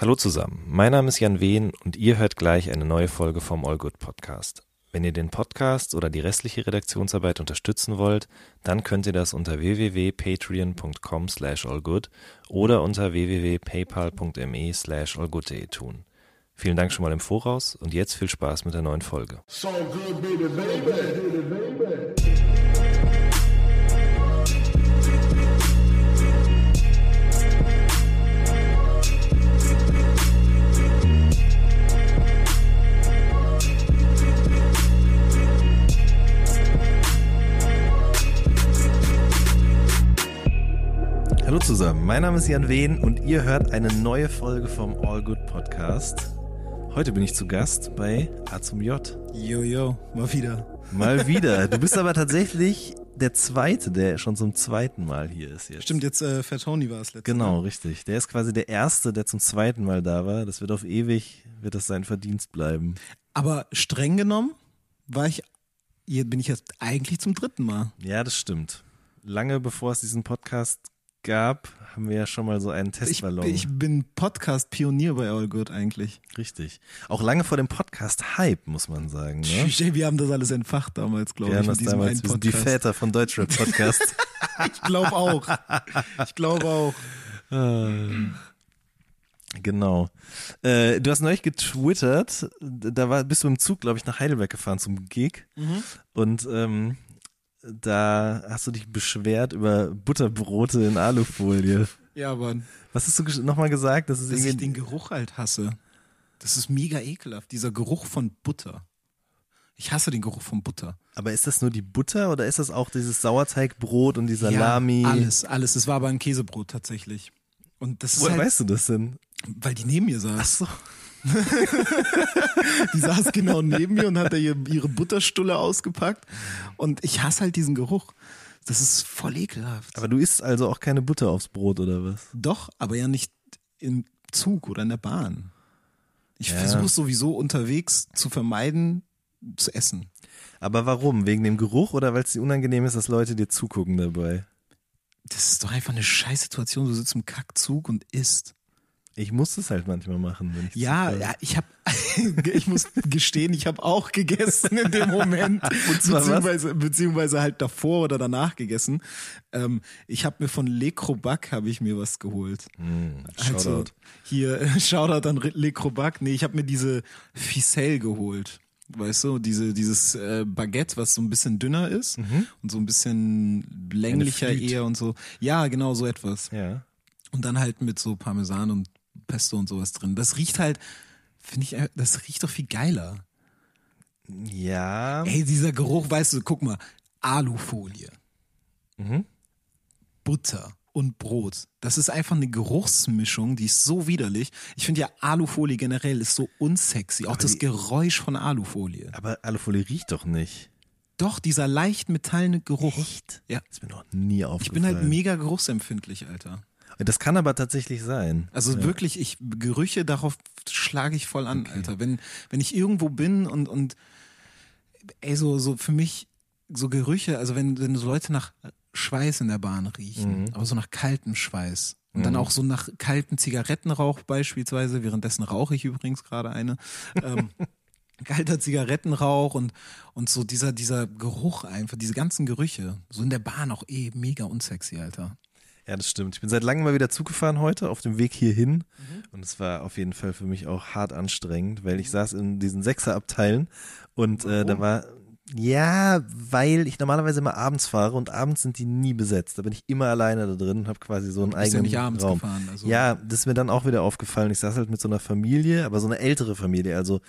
Hallo zusammen, mein Name ist Jan Wehn und ihr hört gleich eine neue Folge vom All Good Podcast. Wenn ihr den Podcast oder die restliche Redaktionsarbeit unterstützen wollt, dann könnt ihr das unter www.patreon.com slash allgood oder unter www.paypal.me slash allgood.de tun. Vielen Dank schon mal im Voraus und jetzt viel Spaß mit der neuen Folge. So good, baby, baby. Hallo zusammen, mein Name ist Jan Wehn und ihr hört eine neue Folge vom All Good Podcast. Heute bin ich zu Gast bei A zum J. Jojo, mal wieder. Mal wieder. Du bist aber tatsächlich der Zweite, der schon zum zweiten Mal hier ist jetzt. Stimmt, jetzt äh, Fatoni war es letztes Genau, Mal. richtig. Der ist quasi der Erste, der zum zweiten Mal da war. Das wird auf ewig, wird das sein Verdienst bleiben. Aber streng genommen war ich, hier bin ich jetzt eigentlich zum dritten Mal. Ja, das stimmt. Lange bevor es diesen Podcast gab, haben wir ja schon mal so einen Testballon. Ich, ich bin Podcast-Pionier bei All Good eigentlich. Richtig. Auch lange vor dem Podcast-Hype, muss man sagen. Ne? Wir haben das alles entfacht damals, glaube ich. Wir haben das damals, wir sind die Väter von Deutschrap Podcast. ich glaube auch. Ich glaube auch. Genau. Äh, du hast neulich getwittert, da war, bist du im Zug, glaube ich, nach Heidelberg gefahren zum Gig. Mhm. Und ähm, da hast du dich beschwert über Butterbrote in Alufolie. Ja, Mann. Was hast du nochmal gesagt? Dass, dass ich den Geruch halt hasse. Das ist mega ekelhaft, dieser Geruch von Butter. Ich hasse den Geruch von Butter. Aber ist das nur die Butter oder ist das auch dieses Sauerteigbrot und die Salami? Ja, alles, alles. Es war aber ein Käsebrot tatsächlich. Und das Woher halt, weißt du das denn? Weil die neben mir saß. Ach so. die saß genau neben mir und hat ihr, ihre Butterstulle ausgepackt. Und ich hasse halt diesen Geruch. Das ist voll ekelhaft. Aber du isst also auch keine Butter aufs Brot oder was? Doch, aber ja nicht im Zug oder in der Bahn. Ich ja. versuche sowieso unterwegs zu vermeiden, zu essen. Aber warum? Wegen dem Geruch oder weil es dir unangenehm ist, dass Leute dir zugucken dabei? Das ist doch einfach eine Scheißsituation. Du sitzt im Kackzug und isst. Ich muss es halt manchmal machen. Wenn ich ja, ja, ich habe, ich muss gestehen, ich habe auch gegessen in dem Moment, beziehungsweise, beziehungsweise halt davor oder danach gegessen. Ähm, ich habe mir von Le Crobac habe ich mir was geholt. Mm, also Shoutout. hier Shoutout an Le Crobac. Nee, ich habe mir diese Ficelle geholt. Weißt du, diese, dieses äh, Baguette, was so ein bisschen dünner ist mhm. und so ein bisschen länglicher eher und so. Ja, genau so etwas. Ja. Und dann halt mit so Parmesan und Pesto und sowas drin. Das riecht halt, finde ich, das riecht doch viel geiler. Ja. Ey, dieser Geruch, weißt du, guck mal, Alufolie, mhm. Butter und Brot. Das ist einfach eine Geruchsmischung, die ist so widerlich. Ich finde ja Alufolie generell ist so unsexy. Auch aber das die, Geräusch von Alufolie. Aber Alufolie riecht doch nicht. Doch, dieser leicht metallene Geruch. Echt? Ja. Das ist mir noch nie aufgefallen. Ich bin halt mega geruchsempfindlich, Alter. Das kann aber tatsächlich sein. Also ja. wirklich, ich Gerüche, darauf schlage ich voll an, okay. Alter. Wenn, wenn ich irgendwo bin und, und ey, so, so für mich, so Gerüche, also wenn, wenn so Leute nach Schweiß in der Bahn riechen, mhm. aber so nach kaltem Schweiß. Und mhm. dann auch so nach kaltem Zigarettenrauch beispielsweise, währenddessen rauche ich übrigens gerade eine. Ähm, kalter Zigarettenrauch und, und so dieser, dieser Geruch einfach, diese ganzen Gerüche. So in der Bahn auch eh mega unsexy, Alter. Ja, das stimmt. Ich bin seit langem mal wieder Zug gefahren heute auf dem Weg hierhin. Mhm. Und es war auf jeden Fall für mich auch hart anstrengend, weil ich saß in diesen Sechserabteilen und äh, da war ja, weil ich normalerweise immer abends fahre und abends sind die nie besetzt. Da bin ich immer alleine da drin und habe quasi so einen eigenen ja nicht abends Raum. Gefahren, also. Ja, das ist mir dann auch wieder aufgefallen. Ich saß halt mit so einer Familie, aber so eine ältere Familie, also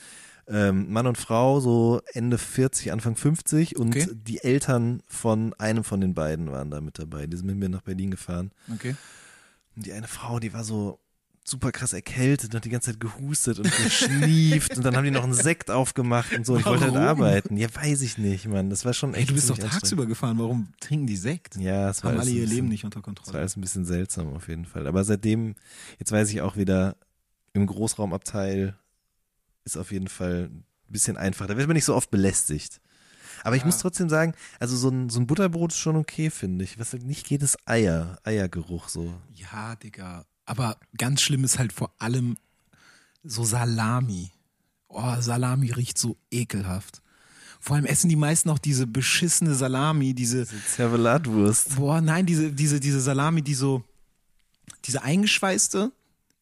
ähm, Mann und Frau, so Ende 40, Anfang 50 und okay. die Eltern von einem von den beiden waren da mit dabei. Die sind mit mir nach Berlin gefahren. Okay. Und die eine Frau, die war so super krass erkältet und hat die ganze Zeit gehustet und geschnieft und dann haben die noch einen Sekt aufgemacht und so. Ich wollte halt arbeiten. Ja, weiß ich nicht, Mann. Das war schon echt. Ey, du bist doch tagsüber gefahren. Warum trinken die Sekt? Ja, es war Haben alle ihr bisschen, Leben nicht unter Kontrolle. Das war alles ein bisschen seltsam auf jeden Fall. Aber seitdem, jetzt weiß ich auch wieder, im Großraumabteil ist auf jeden Fall ein bisschen einfacher. Da wird man nicht so oft belästigt. Aber ich muss trotzdem sagen, also so ein, so ein Butterbrot ist schon okay, finde ich. Was nicht geht, ist Eier, Eiergeruch so. Ja, Digga. Aber ganz schlimm ist halt vor allem so Salami. Oh, Salami riecht so ekelhaft. Vor allem essen die meisten auch diese beschissene Salami, diese. Zervelatwurst. Boah, nein, diese, diese, diese Salami, die so, diese eingeschweißte,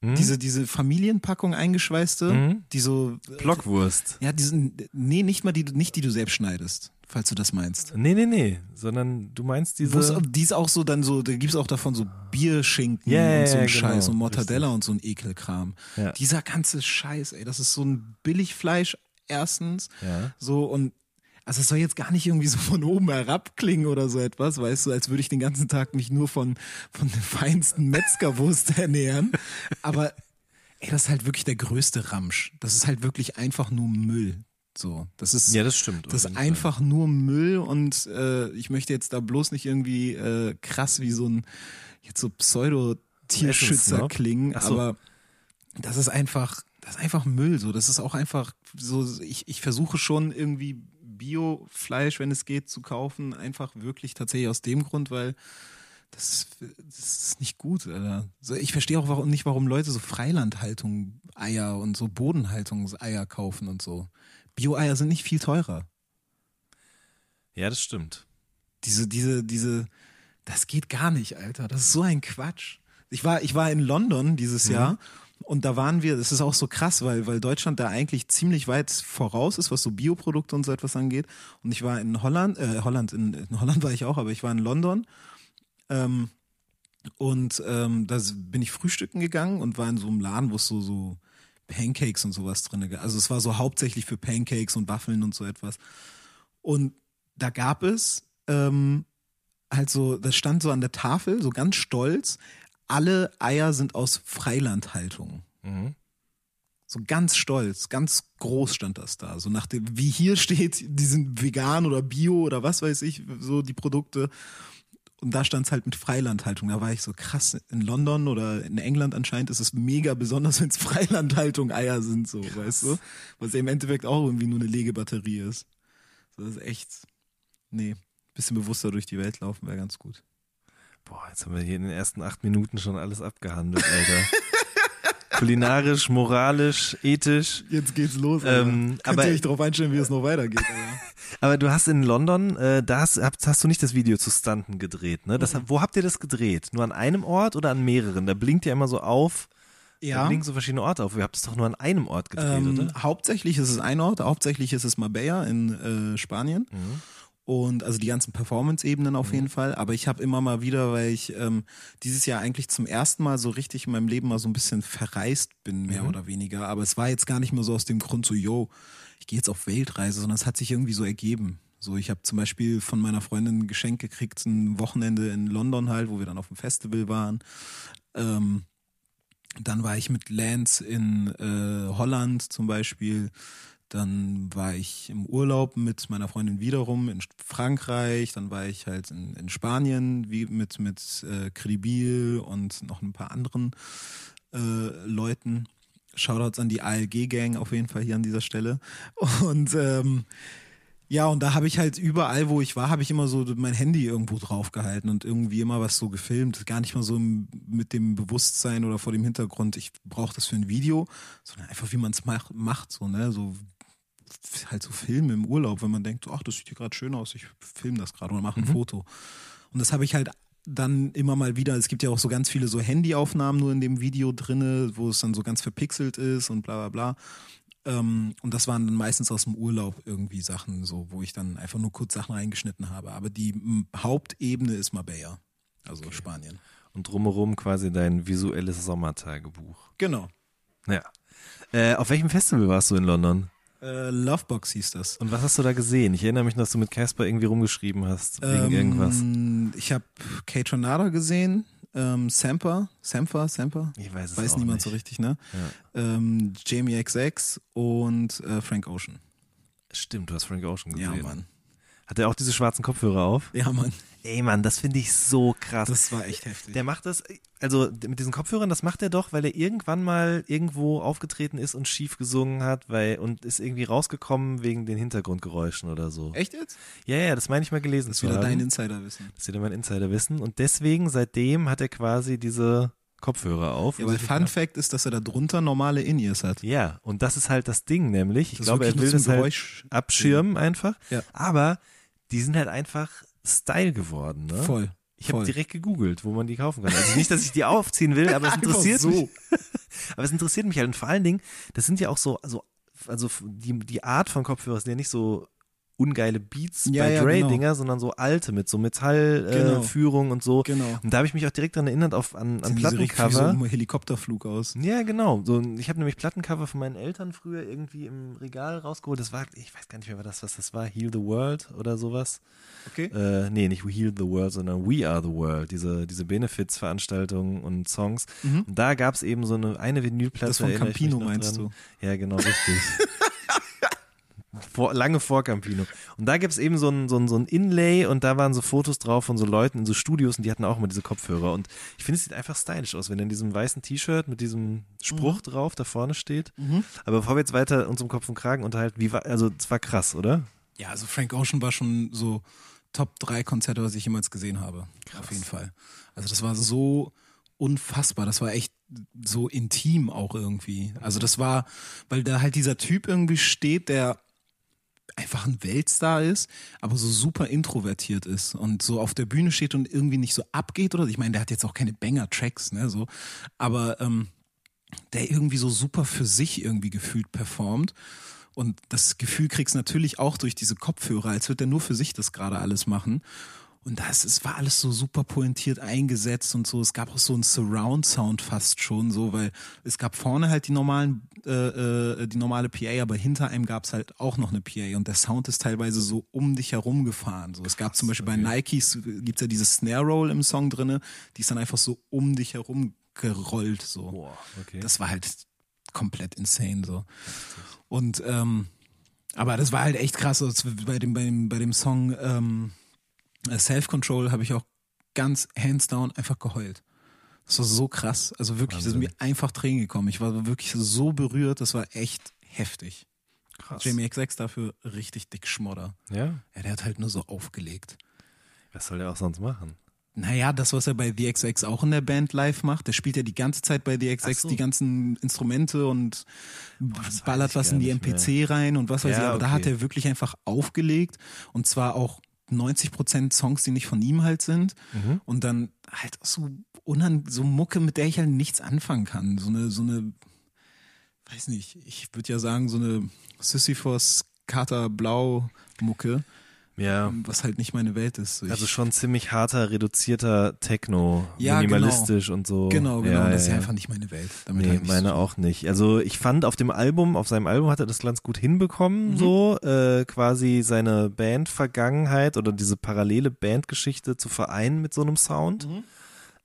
Hm? diese, diese Familienpackung eingeschweißte, Mhm. die so, Blockwurst. ja, diesen, nee, nicht mal die, nicht die du selbst schneidest, falls du das meinst. Nee, nee, nee, sondern du meinst diese. Wo's- Die ist auch so dann so, da gibt's auch davon so Bierschinken Ja, ja, und so ein genau, Scheiß und Mortadella und so ein Ekelkram. Ja. Dieser ganze Scheiß, ey, das ist so ein Billigfleisch erstens. Ja. So und also es soll jetzt gar nicht irgendwie so von oben herab klingen oder so etwas, weißt du, als würde ich den ganzen Tag mich nur von, von der feinsten Metzgerwurst ernähren. Aber ey, das ist halt wirklich der größte Ramsch. Das ist halt wirklich einfach nur Müll. So, das ist Ja, das stimmt. das ist einfach nur Müll und äh, ich möchte jetzt da bloß nicht irgendwie äh, krass wie so ein jetzt so Pseudo-Tierschützer Essenssnob? klingen, so. aber das ist einfach, das ist einfach Müll. So, das ist auch einfach so. Ich, ich versuche schon irgendwie Biofleisch, wenn es geht, zu kaufen, einfach wirklich tatsächlich aus dem Grund, weil das, ist- das ist nicht gut. Alter. Ich verstehe auch warum, nicht, warum Leute so Freilandhaltung Eier und so Bodenhaltungseier kaufen und so. Bio-Eier sind nicht viel teurer. Ja, das stimmt. Diese, diese, diese, das geht gar nicht, Alter. Das ist so ein Quatsch. Ich war, ich war in London dieses Jahr und da waren wir, das ist auch so krass, weil, weil Deutschland da eigentlich ziemlich weit voraus ist, was so Bioprodukte und so etwas angeht. Und ich war in Holland, äh, Holland, in, in Holland war ich auch, aber ich war in London. Ähm, und ähm, da bin ich frühstücken gegangen und war in so einem Laden, wo es so, so Pancakes und sowas drin gab. Also es war so hauptsächlich für Pancakes und Waffeln und so etwas. Und da gab es ähm, halt so, das stand so an der Tafel, so ganz stolz, alle Eier sind aus Freilandhaltung. Mhm. So ganz stolz, ganz groß stand das da. So nach dem, wie hier steht, die sind vegan oder bio oder was weiß ich, so die Produkte. Und da stand es halt mit Freilandhaltung. Da war ich so krass. In London oder in England anscheinend ist es mega besonders, wenn es Freilandhaltung Eier sind, so, weißt du? Was ja im Endeffekt auch irgendwie nur eine Legebatterie ist. So, das ist echt. Nee, bisschen bewusster durch die Welt laufen wäre ganz gut. Boah, jetzt haben wir hier in den ersten acht Minuten schon alles abgehandelt, Alter. Kulinarisch, moralisch, ethisch. Jetzt geht's los. Ähm, Könnt aber- ihr euch darauf einstellen, wie es noch weitergeht. Aber du hast in London, äh, da hast, hast, du nicht das Video zu Stunten gedreht, ne? Das, Mhm. Wo habt ihr das gedreht? Nur an einem Ort oder an mehreren? Da blinkt ja immer so auf. Da Ja. blinken so verschiedene Orte auf. Ihr habt es doch nur an einem Ort gedreht, Ähm, oder? hauptsächlich ist es ein Ort, hauptsächlich ist es Marbella in äh, Spanien. Mhm. Und also die ganzen Performance-Ebenen auf jeden Fall. Aber ich habe immer mal wieder, weil ich ähm, dieses Jahr eigentlich zum ersten Mal so richtig in meinem Leben mal so ein bisschen verreist bin, mehr Mhm. oder weniger. Aber es war jetzt gar nicht mehr so aus dem Grund so, yo, ich gehe jetzt auf Weltreise, sondern es hat sich irgendwie so ergeben. So, ich habe zum Beispiel von meiner Freundin ein Geschenk gekriegt, ein Wochenende in London halt, wo wir dann auf dem Festival waren. Ähm, dann war ich mit Lance in äh, Holland zum Beispiel. Dann war ich im Urlaub mit meiner Freundin wiederum in Frankreich. Dann war ich halt in, in Spanien wie mit, mit äh, Credibil und noch ein paar anderen äh, Leuten. Shoutouts an die ALG-Gang auf jeden Fall hier an dieser Stelle. Und ähm, ja, und da habe ich halt überall, wo ich war, habe ich immer so mein Handy irgendwo draufgehalten und irgendwie immer was so gefilmt. Gar nicht mal so mit dem Bewusstsein oder vor dem Hintergrund, ich brauche das für ein Video, sondern einfach wie man es mach, macht, so, ne? So halt so Filme im Urlaub, wenn man denkt, so, ach, das sieht hier gerade schön aus, ich filme das gerade oder mache ein Foto. Und das habe ich halt dann immer mal wieder, es gibt ja auch so ganz viele so Handyaufnahmen nur in dem Video drinne, wo es dann so ganz verpixelt ist und bla bla bla. Ähm, und das waren dann meistens aus dem Urlaub irgendwie Sachen, so, wo ich dann einfach nur kurz Sachen reingeschnitten habe. Aber die Hauptebene ist Marbella, also Spanien. Und drumherum quasi dein visuelles Sommertagebuch. Genau. Ja. Äh, auf welchem Festival warst du in London? Äh, Lovebox hieß das. Und was hast du da gesehen? Ich erinnere mich, dass du mit Casper irgendwie rumgeschrieben hast, wegen irgendwas. Ähm, Ich habe Kate Tornado gesehen, ähm, Samper, Samper, Samper. Ich weiß es Weiß auch niemand nicht. so richtig, ne? Ja. Ähm, Jamie XX und äh, Frank Ocean. Stimmt, du hast Frank Ocean gesehen. Ja, Mann. Hat er auch diese schwarzen Kopfhörer auf? Ja, Mann. Ey, Mann, das finde ich so krass. Das war echt heftig. Der macht das, also mit diesen Kopfhörern, das macht er doch, weil er irgendwann mal irgendwo aufgetreten ist und schief gesungen hat, weil und ist irgendwie rausgekommen wegen den Hintergrundgeräuschen oder so. echt jetzt? Ja, ja, das meine ich mal gelesen Das ist wieder haben. dein Insiderwissen. Das ist wieder mein Insiderwissen. Und deswegen, seitdem hat er quasi diese Kopfhörer auf. Ja, weil Fun Fact ist, dass er da drunter normale In-Ears hat. Ja, und das ist halt das Ding, nämlich. Ich Das glaube, er will das halt abschirmen einfach. Ja. Aber die sind halt einfach Style geworden, ne? Voll. Ich habe direkt gegoogelt, wo man die kaufen kann. Also nicht, dass ich die aufziehen will, aber es interessiert so. mich. Aber es interessiert mich halt. Und vor allen Dingen, das sind ja auch so, also, also die, die Art von Kopfhörer sind ja nicht so ungeile Beats Ja, bei ja, Dre-Dinger, sondern so alte mit so Metallführung äh, Genau. Führung und so. Genau. Und da habe ich mich auch direkt dran erinnert auf an, an wie so Plattencover. ein Helikopterflug aus. Ja, genau. So, ich habe nämlich Plattencover von meinen Eltern früher irgendwie im Regal rausgeholt. Das war, ich weiß gar nicht mehr, was das, was das war, Heal the World oder sowas. Okay. Äh, nee, nicht We Heal the World, sondern We Are the World. Diese, diese Benefits-Veranstaltungen und Songs. Und da gab es eben so eine, eine Vinylplatte. Mhm. Das von Campino meinst dran. du? Ja, genau, richtig. Vor, lange vor Campino. Und da gibt's eben so ein, so, ein, so ein Inlay und da waren so Fotos drauf von so Leuten in so Studios und die hatten auch immer diese Kopfhörer. Und ich finde, es sieht einfach stylisch aus, wenn er in diesem weißen T-Shirt mit diesem Spruch drauf da vorne steht. Aber bevor wir jetzt weiter uns um Kopf und Kragen unterhalten, wie war, also es war krass, oder? Ja, also Frank Ocean war schon so Top 3 Konzerte, was ich jemals gesehen habe. Auf jeden Fall. Also das war so unfassbar. Das war echt so intim auch irgendwie. Also das war, weil da halt dieser Typ irgendwie steht, der einfach ein Weltstar ist, aber so super introvertiert ist und so auf der Bühne steht und irgendwie nicht so abgeht oder ich meine, der hat jetzt auch keine Banger-Tracks, ne, so, aber ähm, der irgendwie so super für sich irgendwie gefühlt performt. Und das Gefühl kriegst natürlich auch durch diese Kopfhörer, als würde er nur für sich das gerade alles machen. Und das, es war alles so super pointiert eingesetzt und so. Es gab auch so einen Surround-Sound fast schon, so, weil es gab vorne halt die normalen, äh, äh, die normale PA, aber hinter einem gab es halt auch noch eine PA und der Sound ist teilweise so um dich herum gefahren. So, es gab zum Beispiel bei Nikes gibt's ja diese Snare Roll im Song drinne, die ist dann einfach so um dich herum gerollt. So. Boah, okay. Das war halt komplett insane so. Und ähm, aber das war halt echt krass. Also bei dem, bei dem, bei dem Song ähm, Self-Control habe ich auch ganz hands down einfach geheult. Das war so krass. Also wirklich, da sind mir einfach Tränen gekommen. Ich war wirklich so berührt, das war echt heftig. krass. Jamie XX dafür richtig dick Schmodder. Ja, Ja, der hat halt nur so aufgelegt. was soll der auch sonst machen? Naja, das, was er bei The XX auch in der Band live macht, der spielt ja die ganze Zeit bei The XX so. die ganzen Instrumente und das ballert was in die MPC rein und was weiß Ja, ich. Aber da okay. hat er wirklich einfach aufgelegt und zwar auch 90 Prozent Songs, die nicht von ihm halt sind Mhm. und dann halt so unan so Mucke, mit der ich halt nichts anfangen kann. So eine, so eine, weiß nicht, ich würde ja sagen, so eine Sisyphos Kater Blau Mucke, Ja, was halt nicht meine Welt ist. So ich, also schon ziemlich harter, reduzierter Techno, Ja, minimalistisch und so. Genau, genau. Ja, das ist ja, einfach nicht meine Welt. Damit Nee, hab ich meine so- auch nicht. Also ich fand auf dem Album, auf seinem Album hat er das ganz gut hinbekommen, Mhm. so äh, quasi seine Bandvergangenheit oder diese parallele Bandgeschichte zu vereinen mit so einem Sound. Mhm.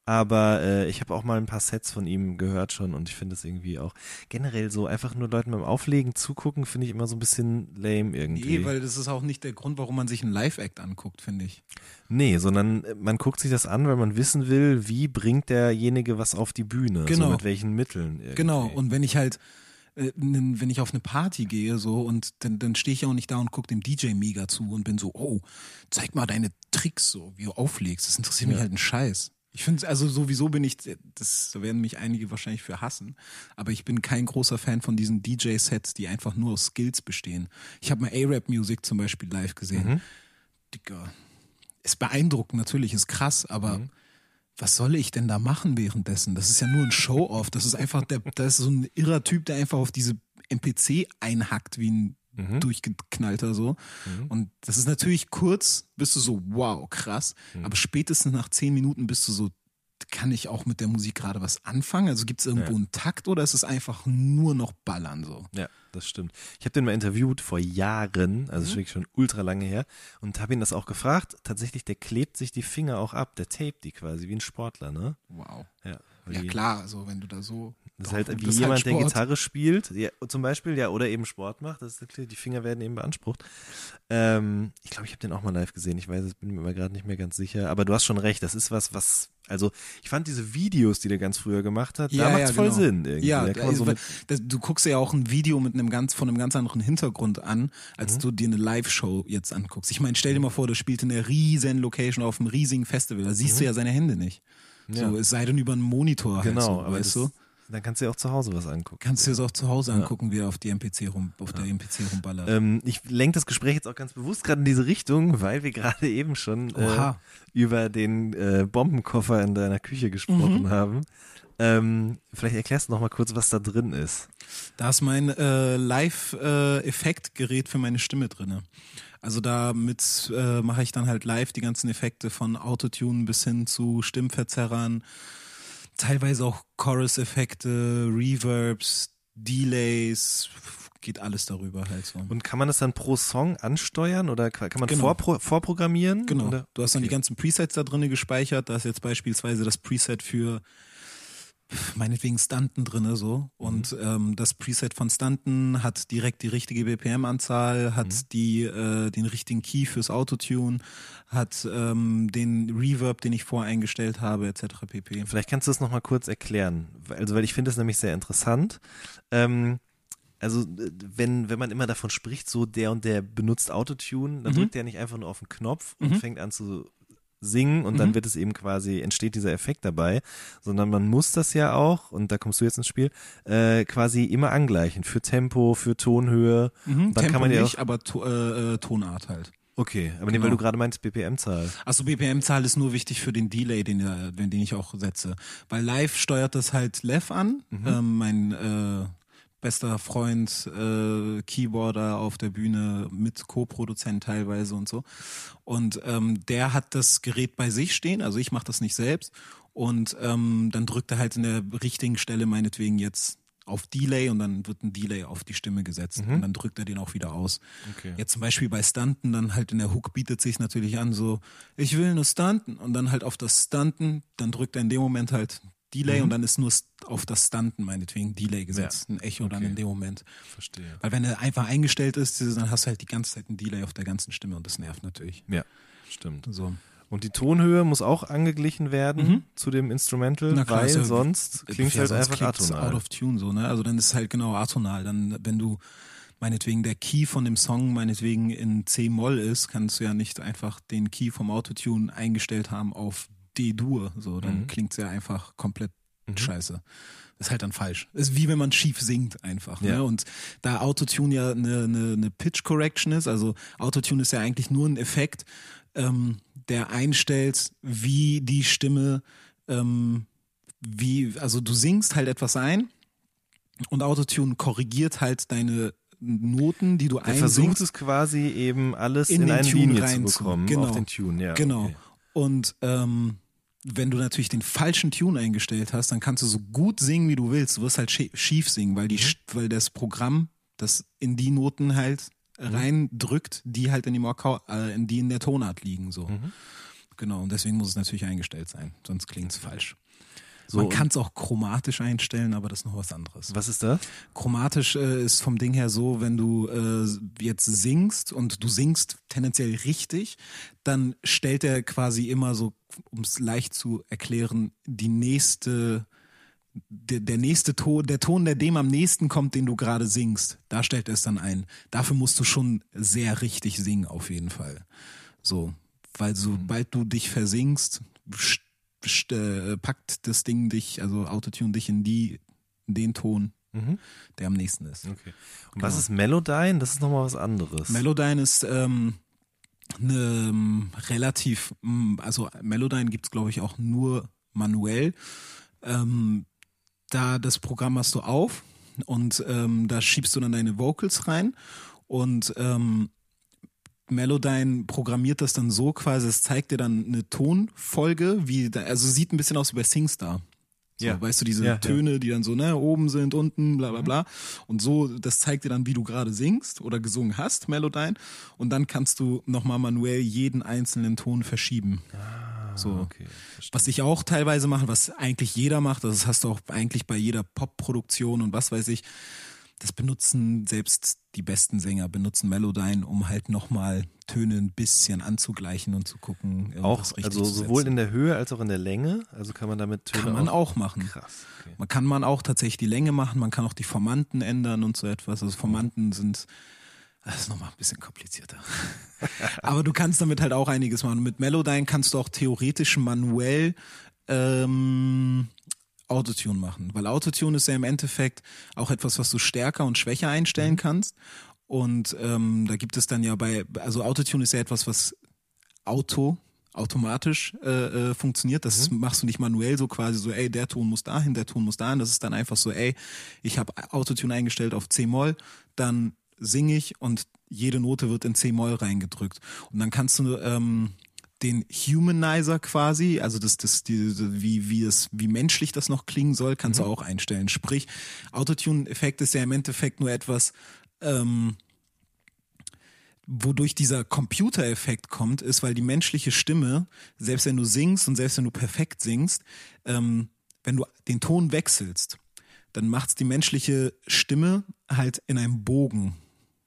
Aber äh, ich habe auch mal ein paar Sets von ihm gehört schon und ich finde es irgendwie auch generell so einfach nur Leuten beim Auflegen zugucken, finde ich immer so ein bisschen lame irgendwie. Nee, weil das ist auch nicht der Grund, warum man sich einen Live-Act anguckt, finde ich. Nee, sondern äh, man guckt sich das an, weil man wissen will, wie bringt derjenige was auf die Bühne, Genau. so mit welchen Mitteln. Irgendwie. Genau, und wenn ich halt, äh, wenn ich auf eine Party gehe so und dann, dann stehe ich auch nicht da und gucke dem DJ mega zu und bin so, oh, zeig mal deine Tricks so, wie du auflegst. Das interessiert mich Ja. halt ein Scheiß. Ich finde, also sowieso bin ich, das da werden mich einige wahrscheinlich für hassen, aber ich bin kein großer Fan von diesen DJ-Sets, die einfach nur aus Skills bestehen. Ich habe mal A-Rap-Music zum Beispiel live gesehen. Mhm. Dicker, ist beeindruckend natürlich, ist krass, aber Mhm. was soll ich denn da machen währenddessen? Das ist ja nur ein Show-off. Das ist einfach, der, das ist so ein irrer Typ, der einfach auf diese MPC einhackt wie ein Mhm. durchgeknallter so. Und das ist natürlich kurz, bist du so, wow, krass. Mhm. Aber spätestens nach zehn Minuten bist du so, kann ich auch mit der Musik gerade was anfangen? Also gibt es irgendwo Ja. einen Takt oder ist es einfach nur noch Ballern so? Ja, das stimmt. Ich habe den mal interviewt vor Jahren, also Mhm. ist wirklich schon ultra lange her, und habe ihn das auch gefragt. Tatsächlich, der klebt sich die Finger auch ab, der tapet die quasi wie ein Sportler, ne? Wow. Ja, Ja klar, also wenn du da so. Das ist halt wie das ist jemand, halt der. Gitarre spielt, ja, zum Beispiel, ja, oder eben Sport macht. Das ist die Finger werden eben beansprucht. Ähm, ich glaube, ich habe den auch mal live gesehen. Ich weiß, es bin mir aber gerade nicht mehr ganz sicher. Aber du hast schon recht. Das ist was, was, also ich fand diese Videos, die der ganz früher gemacht hat, da macht's voll genau. Sinn irgendwie. Ja, da man so das, du guckst ja auch ein Video mit einem ganz, von einem ganz anderen Hintergrund an, Mhm. als du dir eine Live-Show jetzt anguckst. Ich meine, stell dir mal vor, der spielt in einer riesen Location auf einem riesigen Festival. Da siehst Mhm. du ja seine Hände nicht. So, Ja. es sei denn über einen Monitor halt Genau, so, aber weißt das, du? Dann kannst du ja auch zu Hause was angucken. Kannst du dir das auch zu Hause angucken, wie er auf die MPC rum, auf der MPC rumballert. Ähm, ich lenke das Gespräch jetzt auch ganz bewusst gerade in diese Richtung, weil wir gerade eben schon äh, über den äh, Bombenkoffer in deiner Küche gesprochen Mhm. haben. Ähm, vielleicht erklärst du noch mal kurz, was da drin ist. Da ist mein äh, Live-Effektgerät für meine Stimme drinne. Also damit äh, mache ich dann halt live die ganzen Effekte von Autotune bis hin zu Stimmverzerrern, teilweise auch Chorus-Effekte, Reverbs, Delays, geht alles darüber halt so. Und kann man das dann pro Song ansteuern oder kann man Genau. vorpro vorprogrammieren? Genau. Oder? Du hast dann die Okay. ganzen Presets da drinne gespeichert. Da ist jetzt beispielsweise das Preset für meinetwegen Stunten drinne so. Und ähm, das Preset von Stunten hat direkt die richtige BPM-Anzahl, hat die äh, den richtigen Key fürs Autotune, hat ähm, den Reverb, den ich voreingestellt habe, etc. pp. Vielleicht kannst du das noch mal kurz erklären. Also, weil ich finde das nämlich sehr interessant. Ähm, also, wenn, wenn man immer davon spricht, so der und der benutzt Autotune, dann Mhm. drückt der nicht einfach nur auf den Knopf und Mhm. fängt an zu singen und dann Mhm. wird es eben quasi, entsteht dieser Effekt dabei, sondern man muss das ja auch, und da kommst du jetzt ins Spiel, äh, quasi immer angleichen für Tempo, für Tonhöhe. Mhm, Dann Tempo kann man ja nicht, aber to äh, äh, Tonart halt. Okay, aber nee, Genau. weil du gerade meinst BPM-Zahl. Achso, BPM-Zahl ist nur wichtig für den Delay, den, äh, den ich auch setze. Weil live steuert das halt Lev an, ähm, mein äh, bester Freund, äh, Keyboarder auf der Bühne, mit Co-Produzent teilweise und so. Und ähm, der hat das Gerät bei sich stehen, also ich mache das nicht selbst. Und ähm, dann drückt er halt in der richtigen Stelle meinetwegen jetzt auf Delay und dann wird ein Delay auf die Stimme gesetzt und dann drückt er den auch wieder aus. Okay. Jetzt zum Beispiel bei Stunten, dann halt in der Hook bietet sich natürlich an, so, ich will nur stunten und dann halt auf das Stunten, dann drückt er in dem Moment halt Delay Mhm. und dann ist nur auf das Stunten meinetwegen Delay gesetzt, ein Echo dann Okay. in dem Moment. Verstehe. Weil wenn er einfach eingestellt ist, dann hast du halt die ganze Zeit ein Delay auf der ganzen Stimme und das nervt natürlich. Ja, stimmt. So. Und die Tonhöhe muss auch angeglichen werden Mhm. zu dem Instrumental, klar, weil ja- sonst klingt Ja, halt sonst einfach atonal. out of tune so, ne? Also dann ist es halt genau atonal. Dann, wenn du meinetwegen der Key von dem Song meinetwegen in C-Moll ist, kannst du ja nicht einfach den Key vom Autotune eingestellt haben auf D-Dur. So, dann Mhm. klingt's ja einfach komplett scheiße. Das ist halt dann falsch. Ist wie wenn man schief singt einfach. Ja. Ne? Und da Autotune ja eine, eine, eine Pitch Correction ist, also Autotune ist ja eigentlich nur ein Effekt, ähm, der einstellt, wie die Stimme, ähm, wie, also du singst halt etwas ein und Autotune korrigiert halt deine Noten, die du Der versucht einsingst. es quasi eben alles in, In den eine Tune Linie rein zu zu- bekommen, genau. auf den Tune, ja. Genau. Okay. Und ähm, wenn du natürlich den falschen Tune eingestellt hast, dann kannst du so gut singen, wie du willst. Du wirst halt schie- schief singen, weil die, Mhm. Weil das Programm das in die Noten halt Mhm. reindrückt, die halt in dem Akkord, äh, in die in der Tonart liegen so. Mhm. Genau. Und deswegen muss es natürlich eingestellt sein, sonst klingt es falsch. So, Man kann es auch chromatisch einstellen, aber das ist noch was anderes. Was ist das? Chromatisch äh, ist vom Ding her so, wenn du äh, jetzt singst und du singst tendenziell richtig, dann stellt er quasi immer so, um es leicht zu erklären, die nächste, der, der nächste Ton, der Ton, der dem am nächsten kommt, den du gerade singst, da stellt er es dann ein. Dafür musst du schon sehr richtig singen, auf jeden Fall. So, weil sobald du dich versingst, st- st- äh, packt das Ding dich, also Autotune dich in die, in den Ton, Mhm. der am nächsten ist. Okay. Und was Genau. ist Melodyne? Das ist nochmal was anderes. Melodyne ist ähm, eine ähm, relativ, mm, also Melodyne gibt's glaube ich auch nur manuell. Ähm, da das Programm hast du auf und ähm, da schiebst du dann deine Vocals rein und ähm, Melodyne programmiert das dann so quasi, es zeigt dir dann eine Tonfolge, wie da, also sieht ein bisschen aus wie bei SingStar. So, Ja. Weißt du, diese Ja, ja. Töne, die dann so, ne, oben sind, unten, bla bla bla. Und so, das zeigt dir dann, wie du gerade singst oder gesungen hast, Melodyne. Und dann kannst du nochmal manuell jeden einzelnen Ton verschieben. so. Ah, Okay. verstehe. Was ich auch teilweise mache, was eigentlich jeder macht, das hast du auch eigentlich bei jeder Popproduktion und was weiß ich, das benutzen selbst die besten Sänger, benutzen Melodyne, um halt nochmal Töne ein bisschen anzugleichen und zu gucken. irgendwas Auch, richtig also sowohl in der Höhe als auch in der Länge. Also kann man damit Töne Kann man auch machen. Krass. Okay. Man kann man auch tatsächlich die Länge machen, man kann auch die Formanten ändern und so etwas. Also Formanten sind, das ist nochmal ein bisschen komplizierter. Aber du kannst damit halt auch einiges machen. Mit Melodyne kannst du auch theoretisch manuell ähm, Autotune machen, weil Autotune ist ja im Endeffekt auch etwas, was du stärker und schwächer einstellen kannst. Und ähm, da gibt es dann ja bei, also Autotune ist ja etwas, was Auto automatisch äh, äh, funktioniert. Das ist, machst du nicht manuell so quasi so, ey, der Ton muss dahin, der Ton muss dahin. Das ist dann einfach so, ey, ich habe Autotune eingestellt auf C-Moll, dann singe ich und jede Note wird in C-Moll reingedrückt. Und dann kannst du ähm, den Humanizer quasi, also das, das, die, wie, wie es, wie menschlich das noch klingen soll, kannst du auch einstellen. Sprich, Autotune-Effekt ist ja im Endeffekt nur etwas, ähm, wodurch dieser Computereffekt kommt, ist, weil die menschliche Stimme, selbst wenn du singst und selbst wenn du perfekt singst, ähm, wenn du den Ton wechselst, dann macht's die menschliche Stimme halt in einem Bogen.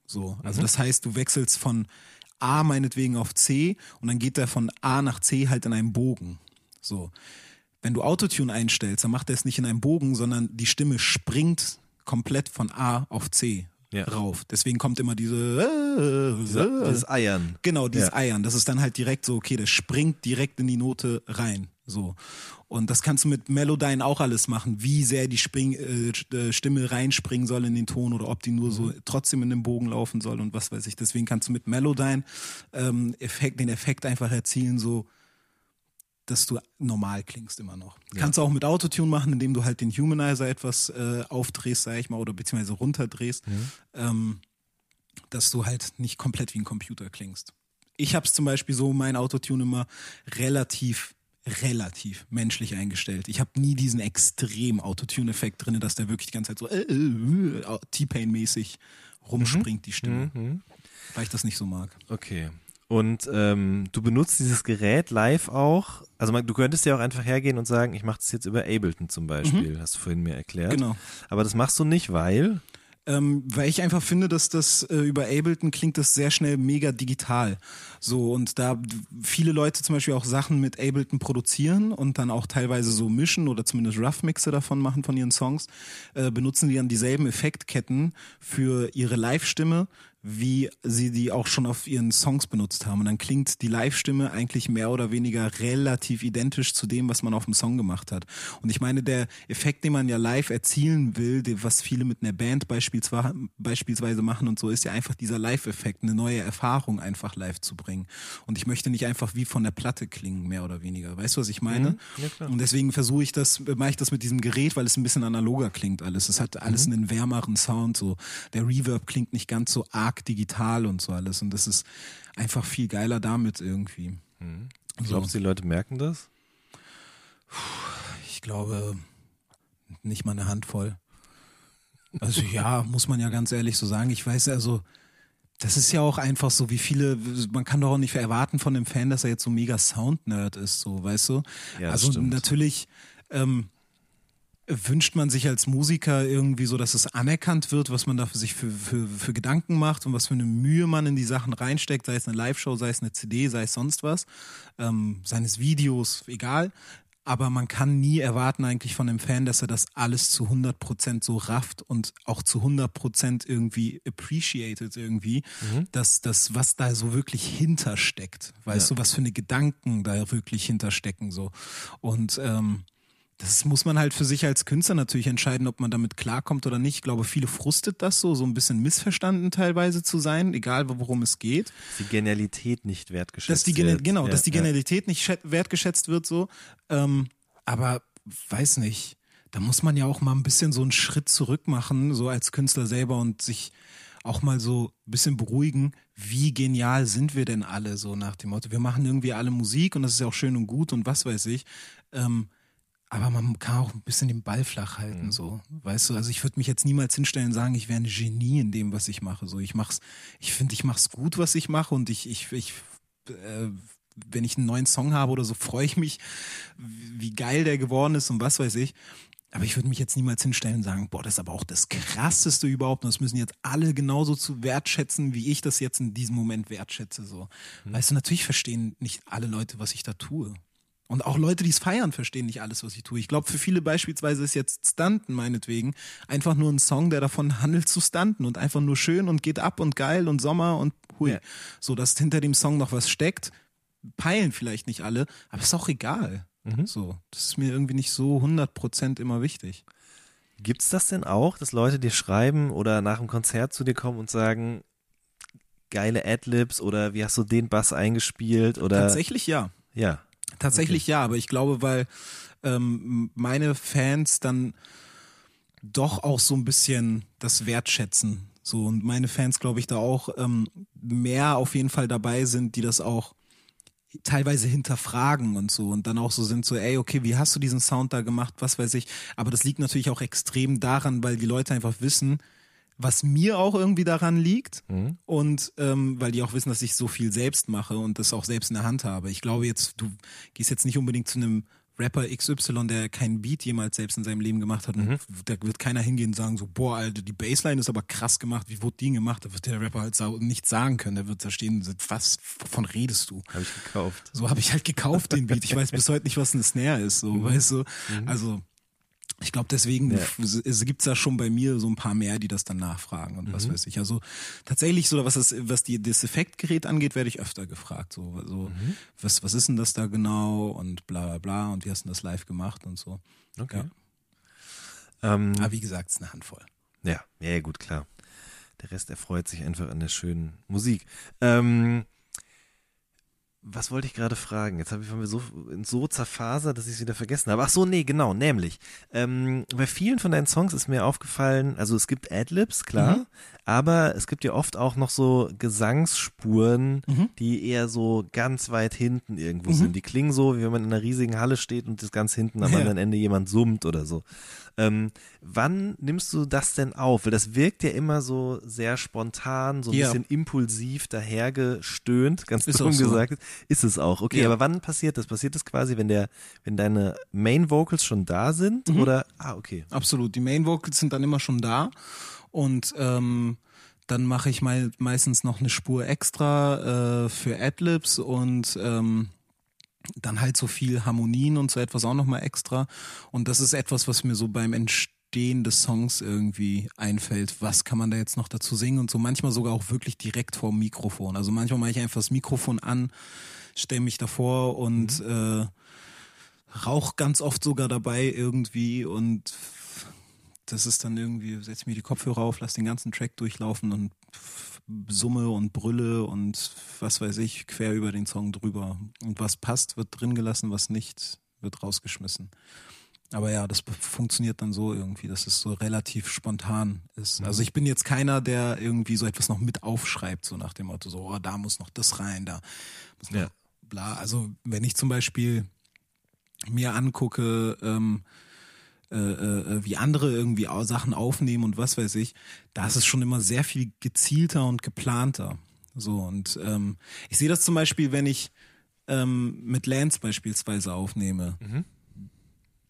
So. Also das heißt, du wechselst von A meinetwegen auf C und dann geht der von A nach C halt in einem Bogen. So. Wenn du Autotune einstellst, dann macht er es nicht in einem Bogen, sondern die Stimme springt komplett von A auf C Ja. rauf. Deswegen kommt immer diese Dieser, dieses Eiern. Genau, dieses Ja. Eiern. Das ist dann halt direkt so, okay, das springt direkt in die Note rein. So. Und das kannst du mit Melodyne auch alles machen, wie sehr die Spring, äh, äh, Stimme reinspringen soll in den Ton oder ob die nur so trotzdem in den Bogen laufen soll und was weiß ich. Deswegen kannst du mit Melodyne ähm, Effekt, den Effekt einfach erzielen, so dass du normal klingst immer noch. Kannst du auch mit Autotune machen, indem du halt den Humanizer etwas äh, aufdrehst, sag ich mal, oder beziehungsweise runterdrehst, ähm, dass du halt nicht komplett wie ein Computer klingst. Ich habe es zum Beispiel so, mein Autotune immer relativ, relativ menschlich eingestellt. Ich habe nie diesen extrem Autotune-Effekt drin, dass der wirklich die ganze Zeit so äh, äh, äh, T-Pain-mäßig rumspringt, die Stimme. Weil ich das nicht so mag. Okay. Und ähm, du benutzt dieses Gerät live auch. Also man, du könntest ja auch einfach hergehen und sagen, ich mache das jetzt über Ableton zum Beispiel, hast du vorhin mir erklärt. Genau. Aber das machst du nicht, weil Ähm, weil ich einfach finde, dass das äh, über Ableton klingt das sehr schnell mega digital. So und da viele Leute zum Beispiel auch Sachen mit Ableton produzieren und dann auch teilweise so mischen oder zumindest Rough Mixe davon machen von ihren Songs, äh, benutzen die dann dieselben Effektketten für ihre Live-Stimme, wie sie die auch schon auf ihren Songs benutzt haben. Und dann klingt die Live-Stimme eigentlich mehr oder weniger relativ identisch zu dem, was man auf dem Song gemacht hat. Und ich meine, der Effekt, den man ja live erzielen will, was viele mit einer Band beispielsweise, machen und so, ist ja einfach dieser Live-Effekt, eine neue Erfahrung einfach live zu bringen. Und ich möchte nicht einfach wie von der Platte klingen, mehr oder weniger. Weißt du, was ich meine? Ja, klar. Und deswegen versuche ich das, mache ich das mit diesem Gerät, weil es ein bisschen analoger klingt alles. Es hat alles einen wärmeren Sound, so. Der Reverb klingt nicht ganz so arg digital und so alles. Und das ist einfach viel geiler damit irgendwie. glaubst du, die Leute merken das? Ich glaube, nicht mal eine Handvoll. Also ja, muss man ja ganz ehrlich so sagen. Ich weiß also, das ist ja auch einfach so, wie viele, man kann doch auch nicht erwarten von dem Fan, dass er jetzt so mega Sound-Nerd ist, so, weißt du? Ja, also stimmt. natürlich ähm, wünscht man sich als Musiker irgendwie so, dass es anerkannt wird, was man da für sich für, für, für Gedanken macht und was für eine Mühe man in die Sachen reinsteckt, sei es eine Live-Show, sei es eine CD, sei es sonst was, ähm, seines Videos, egal. Aber man kann nie erwarten eigentlich von dem Fan, dass er das alles zu 100% so rafft und auch zu 100% irgendwie appreciated irgendwie, dass das, was da so wirklich hintersteckt. Weißt Ja. du, was für eine Gedanken da wirklich hinterstecken so. Und ähm, das muss man halt für sich als Künstler natürlich entscheiden, ob man damit klarkommt oder nicht. Ich glaube, viele frustet das so, so ein bisschen missverstanden teilweise zu sein, egal worum es geht. Dass die Genialität nicht wertgeschätzt Dass die, Gene wird. genau, Ja, dass die ja. Genialität nicht schät- wertgeschätzt wird so. Ähm, aber weiß nicht, da muss man ja auch mal ein bisschen so einen Schritt zurück machen, so als Künstler selber und sich auch mal so ein bisschen beruhigen, wie genial sind wir denn alle, so nach dem Motto, wir machen irgendwie alle Musik und das ist ja auch schön und gut und was weiß ich. Ähm, aber man kann auch ein bisschen den Ball flach halten, so. Weißt du, also ich würde mich jetzt niemals hinstellen und sagen, ich wäre ein Genie in dem, was ich mache. So, ich mach's, ich finde, ich mach's gut, was ich mache und ich, ich, ich, äh, wenn ich einen neuen Song habe oder so, freue ich mich, wie geil der geworden ist und was weiß ich. Aber ich würde mich jetzt niemals hinstellen und sagen, boah, das ist aber auch das krasseste überhaupt und das müssen jetzt alle genauso zu wertschätzen, wie ich das jetzt in diesem Moment wertschätze, so. Weißt du, natürlich verstehen nicht alle Leute, was ich da tue. Und auch Leute, die es feiern, verstehen nicht alles, was ich tue. Ich glaube, für viele beispielsweise ist jetzt Stunten meinetwegen einfach nur ein Song, der davon handelt zu stunten und einfach nur schön und geht ab und geil und Sommer und hui. Ja. So, dass hinter dem Song noch was steckt, peilen vielleicht nicht alle, aber ist auch egal. Mhm. So, das ist mir irgendwie nicht so 100% immer wichtig. Gibt's das denn auch, dass Leute dir schreiben oder nach dem Konzert zu dir kommen und sagen, geile Adlibs oder wie hast du den Bass eingespielt oder? Tatsächlich ja. Ja. Tatsächlich okay. ja, aber ich glaube, weil ähm, meine Fans dann doch auch so ein bisschen das wertschätzen. So, und meine Fans, glaube ich, da auch ähm, mehr auf jeden Fall dabei sind, die das auch teilweise hinterfragen und so und dann auch so sind so, ey, okay, wie hast du diesen Sound da gemacht, was weiß ich. Aber das liegt natürlich auch extrem daran, weil die Leute einfach wissen, was mir auch irgendwie daran liegt mhm. und ähm, weil die auch wissen, dass ich so viel selbst mache und das auch selbst in der Hand habe. Ich glaube jetzt, du gehst jetzt nicht unbedingt zu einem Rapper XY, der keinen Beat jemals selbst in seinem Leben gemacht hat. Mhm. Da wird keiner hingehen und sagen so, boah, Alter, die Bassline ist aber krass gemacht. Wie wurde die gemacht? Da wird der Rapper halt nichts sagen können. Der wird da stehen, was, wovon redest du? Habe ich gekauft. So habe ich halt gekauft den Beat. Ich weiß bis heute nicht, was ein Snare ist. So, mhm. weißt du? Mhm. Also ich glaube, deswegen ja. es gibt's da schon bei mir so ein paar mehr, die das dann nachfragen und mhm. was weiß ich. Also tatsächlich so, was das, was die, das Effektgerät angeht, werde ich öfter gefragt. So, so mhm. was, was ist denn das da genau und bla bla bla und wie hast du das live gemacht und so. Okay. Ja. Ähm, Aber wie gesagt, es ist eine Handvoll. Ja, ja, gut, klar. Der Rest erfreut sich einfach an der schönen Musik. Ähm, was wollte ich gerade fragen? Jetzt habe ich mir so so zerfasert, dass ich es wieder vergessen habe. Ach so, nee, genau, nämlich ähm, bei vielen von deinen Songs ist mir aufgefallen, also es gibt Adlibs, klar, mhm. aber es gibt ja oft auch noch so Gesangsspuren, mhm. die eher so ganz weit hinten irgendwo mhm. sind. Die klingen so, wie wenn man in einer riesigen Halle steht und das ganz hinten am ja. anderen Ende jemand summt oder so. Ähm, wann nimmst du das denn auf? Weil das wirkt ja immer so sehr spontan, so ein ja. bisschen impulsiv dahergestöhnt, ganz ist dumm so. gesagt. Ist es auch. Okay, ja. aber wann passiert das? Passiert das quasi, wenn der, wenn deine Main Vocals schon da sind? Mhm. Oder ah, okay. Absolut. Die Main Vocals sind dann immer schon da. Und ähm, dann mache ich mal meistens noch eine Spur extra äh, für Adlibs und ähm, dann halt so viel Harmonien und so etwas auch nochmal extra. Und das ist etwas, was mir so beim Entstehen des Songs irgendwie einfällt. Was kann man da jetzt noch dazu singen? Und so manchmal sogar auch wirklich direkt vor dem Mikrofon. Also manchmal mache ich einfach das Mikrofon an, stelle mich davor und mhm. äh, rauch ganz oft sogar dabei irgendwie und das ist dann irgendwie, setze mir die Kopfhörer auf, lass den ganzen Track durchlaufen und summe und brülle und was weiß ich, quer über den Song drüber. Und was passt, wird drin gelassen, was nicht, wird rausgeschmissen. Aber ja, das funktioniert dann so irgendwie, dass es so relativ spontan ist. Mhm. Also ich bin jetzt keiner, der irgendwie so etwas noch mit aufschreibt, so nach dem Motto, so, oh, da muss noch das rein, da muss noch ja. bla. Also wenn ich zum Beispiel mir angucke, ähm, äh, äh, wie andere irgendwie Sachen aufnehmen und was weiß ich, da ist es schon immer sehr viel gezielter und geplanter. So und ähm, ich sehe das zum Beispiel, wenn ich ähm, mit Lance beispielsweise aufnehme. Mhm.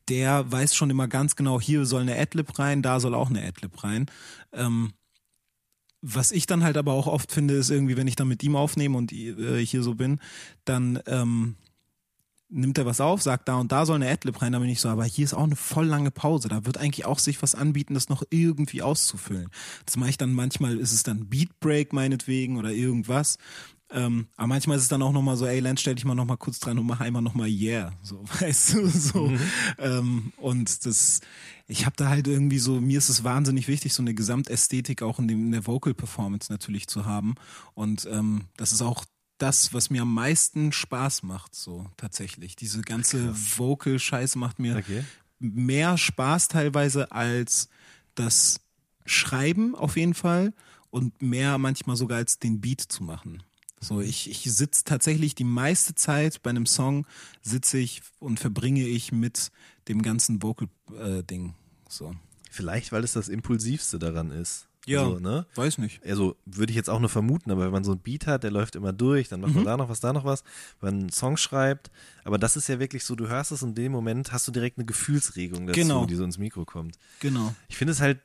Der weiß schon immer ganz genau, hier soll eine Adlib rein, da soll auch eine Adlib rein. Ähm, was ich dann halt aber auch oft finde, ist irgendwie, wenn ich dann mit ihm aufnehme und äh, hier so bin, dann ähm, nimmt er was auf, sagt da und da soll eine Adlib rein, da bin ich so, aber hier ist auch eine voll lange Pause. Da wird eigentlich auch sich was anbieten, das noch irgendwie auszufüllen. Das mache ich dann manchmal, ist es dann Beat Break meinetwegen oder irgendwas. Ähm, aber manchmal ist es dann auch nochmal so, ey, Lance, stell dich mal nochmal kurz dran und mach einmal nochmal Yeah. So, weißt du, so. Mhm. Ähm, und das, ich habe da halt irgendwie so, mir ist es wahnsinnig wichtig, so eine Gesamtästhetik auch in, dem, in der Vocal Performance natürlich zu haben. Und ähm, das ist auch das, was mir am meisten Spaß macht, so tatsächlich. Diese ganze Vocal-Scheiße macht mir okay. mehr Spaß teilweise als das Schreiben auf jeden Fall und mehr manchmal sogar als den Beat zu machen. So, ich, ich sitze tatsächlich die meiste Zeit bei einem Song, sitze ich und verbringe ich mit dem ganzen Vocal-Ding. Äh, so. Vielleicht, weil es das Impulsivste daran ist. Ja, so, ne? weiß nicht. Also würde ich jetzt auch nur vermuten, aber wenn man so ein Beat hat, der läuft immer durch, dann macht mhm. man da noch was, da noch was, wenn man einen Song schreibt, aber das ist ja wirklich so, du hörst es in dem Moment, hast du direkt eine Gefühlsregung dazu, genau. die so ins Mikro kommt. Genau. Ich finde es halt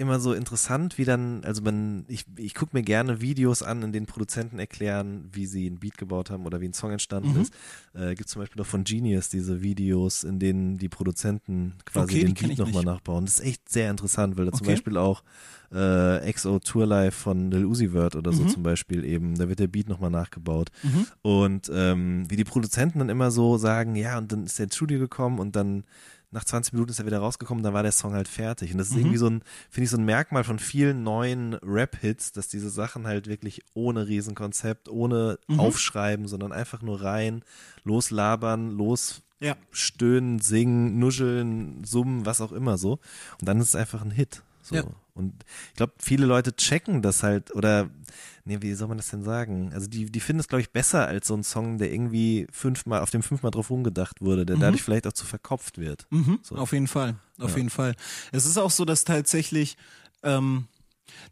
immer so interessant, wie dann, also man, ich, ich gucke mir gerne Videos an, in denen Produzenten erklären, wie sie ein Beat gebaut haben oder wie ein Song entstanden Mhm. ist. Äh, Gibt zum Beispiel noch von Genius diese Videos, in denen die Produzenten quasi Okay, den Beat nochmal nachbauen. Das ist echt sehr interessant, weil da zum Okay. Beispiel auch äh, XO Tour Live von Lil Uzi Vert oder so Mhm. zum Beispiel eben, da wird der Beat nochmal nachgebaut. Mhm. Und ähm, wie die Produzenten dann immer so sagen, ja, und dann ist der Studio gekommen und dann nach 20 Minuten ist er wieder rausgekommen, dann war der Song halt fertig. Und das ist Mhm. irgendwie so ein, finde ich, so ein Merkmal von vielen neuen Rap-Hits, dass diese Sachen halt wirklich ohne Riesenkonzept, ohne Mhm. Aufschreiben, sondern einfach nur rein, loslabern, los Ja. stöhnen, singen, nuscheln, summen, was auch immer so. Und dann ist es einfach ein Hit. So. Ja. Und ich glaube, viele Leute checken das halt oder, nee, wie soll man das denn sagen? Also die, die finden es, glaube ich, besser als so ein Song, der irgendwie fünfmal, auf dem fünfmal drauf rumgedacht wurde, der Mhm. dadurch vielleicht auch zu verkopft wird. Mhm, So. Auf jeden Fall, auf Ja. jeden Fall. Es ist auch so, dass tatsächlich, ähm,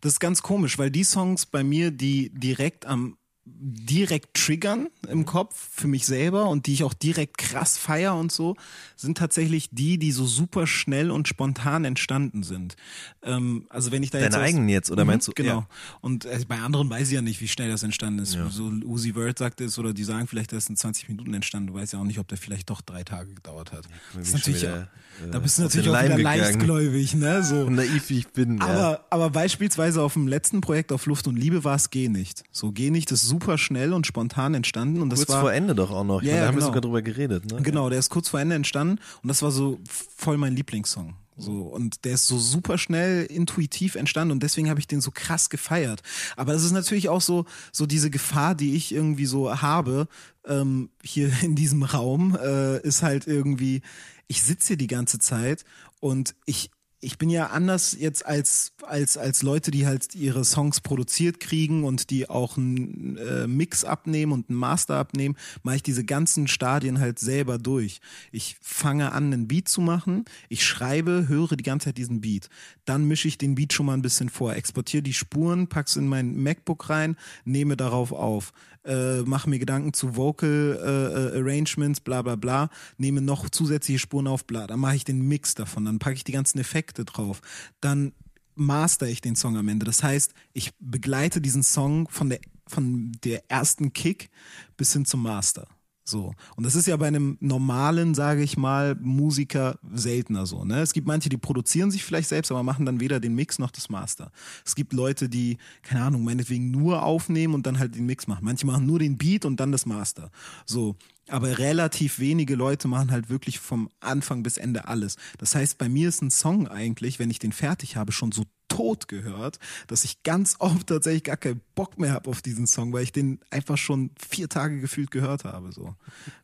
das ist ganz komisch, weil die Songs bei mir, die direkt am direkt triggern im Kopf für mich selber und die ich auch direkt krass feier und so, sind tatsächlich die, die so super schnell und spontan entstanden sind. Ähm, also wenn ich da jetzt Deine eigenen jetzt, oder Mhm, meinst du? Genau. Ja. Und äh, bei anderen weiß ich ja nicht, wie schnell das entstanden ist. Ja. So Uzi Vert sagt es oder die sagen vielleicht, das ist in 20 Minuten entstanden. Du weißt ja auch nicht, ob der vielleicht doch drei Tage gedauert hat. bin Das ist natürlich, wieder, äh, da bist du natürlich auch Leim wieder leichtgläubig, ne? So. Naiv wie ich bin, ja. Aber, aber beispielsweise auf dem letzten Projekt auf Luft und Liebe war es Geh nicht. So Geh nicht ist super schnell und spontan entstanden und das Kurz war vor Ende doch auch noch. Ja, meine, da haben wir genau. sogar drüber geredet, ne? Genau, der ist kurz vor Ende entstanden und das war so voll mein Lieblingssong. So, und der ist so super schnell intuitiv entstanden und deswegen habe ich den so krass gefeiert. Aber das ist natürlich auch so, so diese Gefahr, die ich irgendwie so habe, ähm, hier in diesem Raum, äh, ist halt irgendwie, ich sitze hier die ganze Zeit und ich, ich bin ja anders jetzt als, als, als Leute, die halt ihre Songs produziert kriegen und die auch einen äh, Mix abnehmen und einen Master abnehmen, mache ich diese ganzen Stadien halt selber durch. Ich fange an, einen Beat zu machen, ich schreibe, höre die ganze Zeit diesen Beat. Dann mische ich den Beat schon mal ein bisschen vor, exportiere die Spuren, pack's in mein MacBook rein, nehme darauf auf, äh, mache mir Gedanken zu Vocal äh, äh, Arrangements, bla bla bla, nehme noch zusätzliche Spuren auf, bla. Dann mache ich den Mix davon, dann packe ich die ganzen Effekte drauf. Dann master ich den Song am Ende. Das heißt, ich begleite diesen Song von der, von der ersten Kick bis hin zum Master. So. Und das ist ja bei einem normalen, sage ich mal, Musiker seltener so. Ne? Es gibt manche, die produzieren sich vielleicht selbst, aber machen dann weder den Mix noch das Master. Es gibt Leute, die, keine Ahnung, meinetwegen nur aufnehmen und dann halt den Mix machen. Manche machen nur den Beat und dann das Master. So. Aber relativ wenige Leute machen halt wirklich vom Anfang bis Ende alles. Das heißt, bei mir ist ein Song eigentlich, wenn ich den fertig habe, schon so tot gehört, dass ich ganz oft tatsächlich gar keinen Bock mehr habe auf diesen Song, weil ich den einfach schon vier Tage gefühlt gehört habe, so.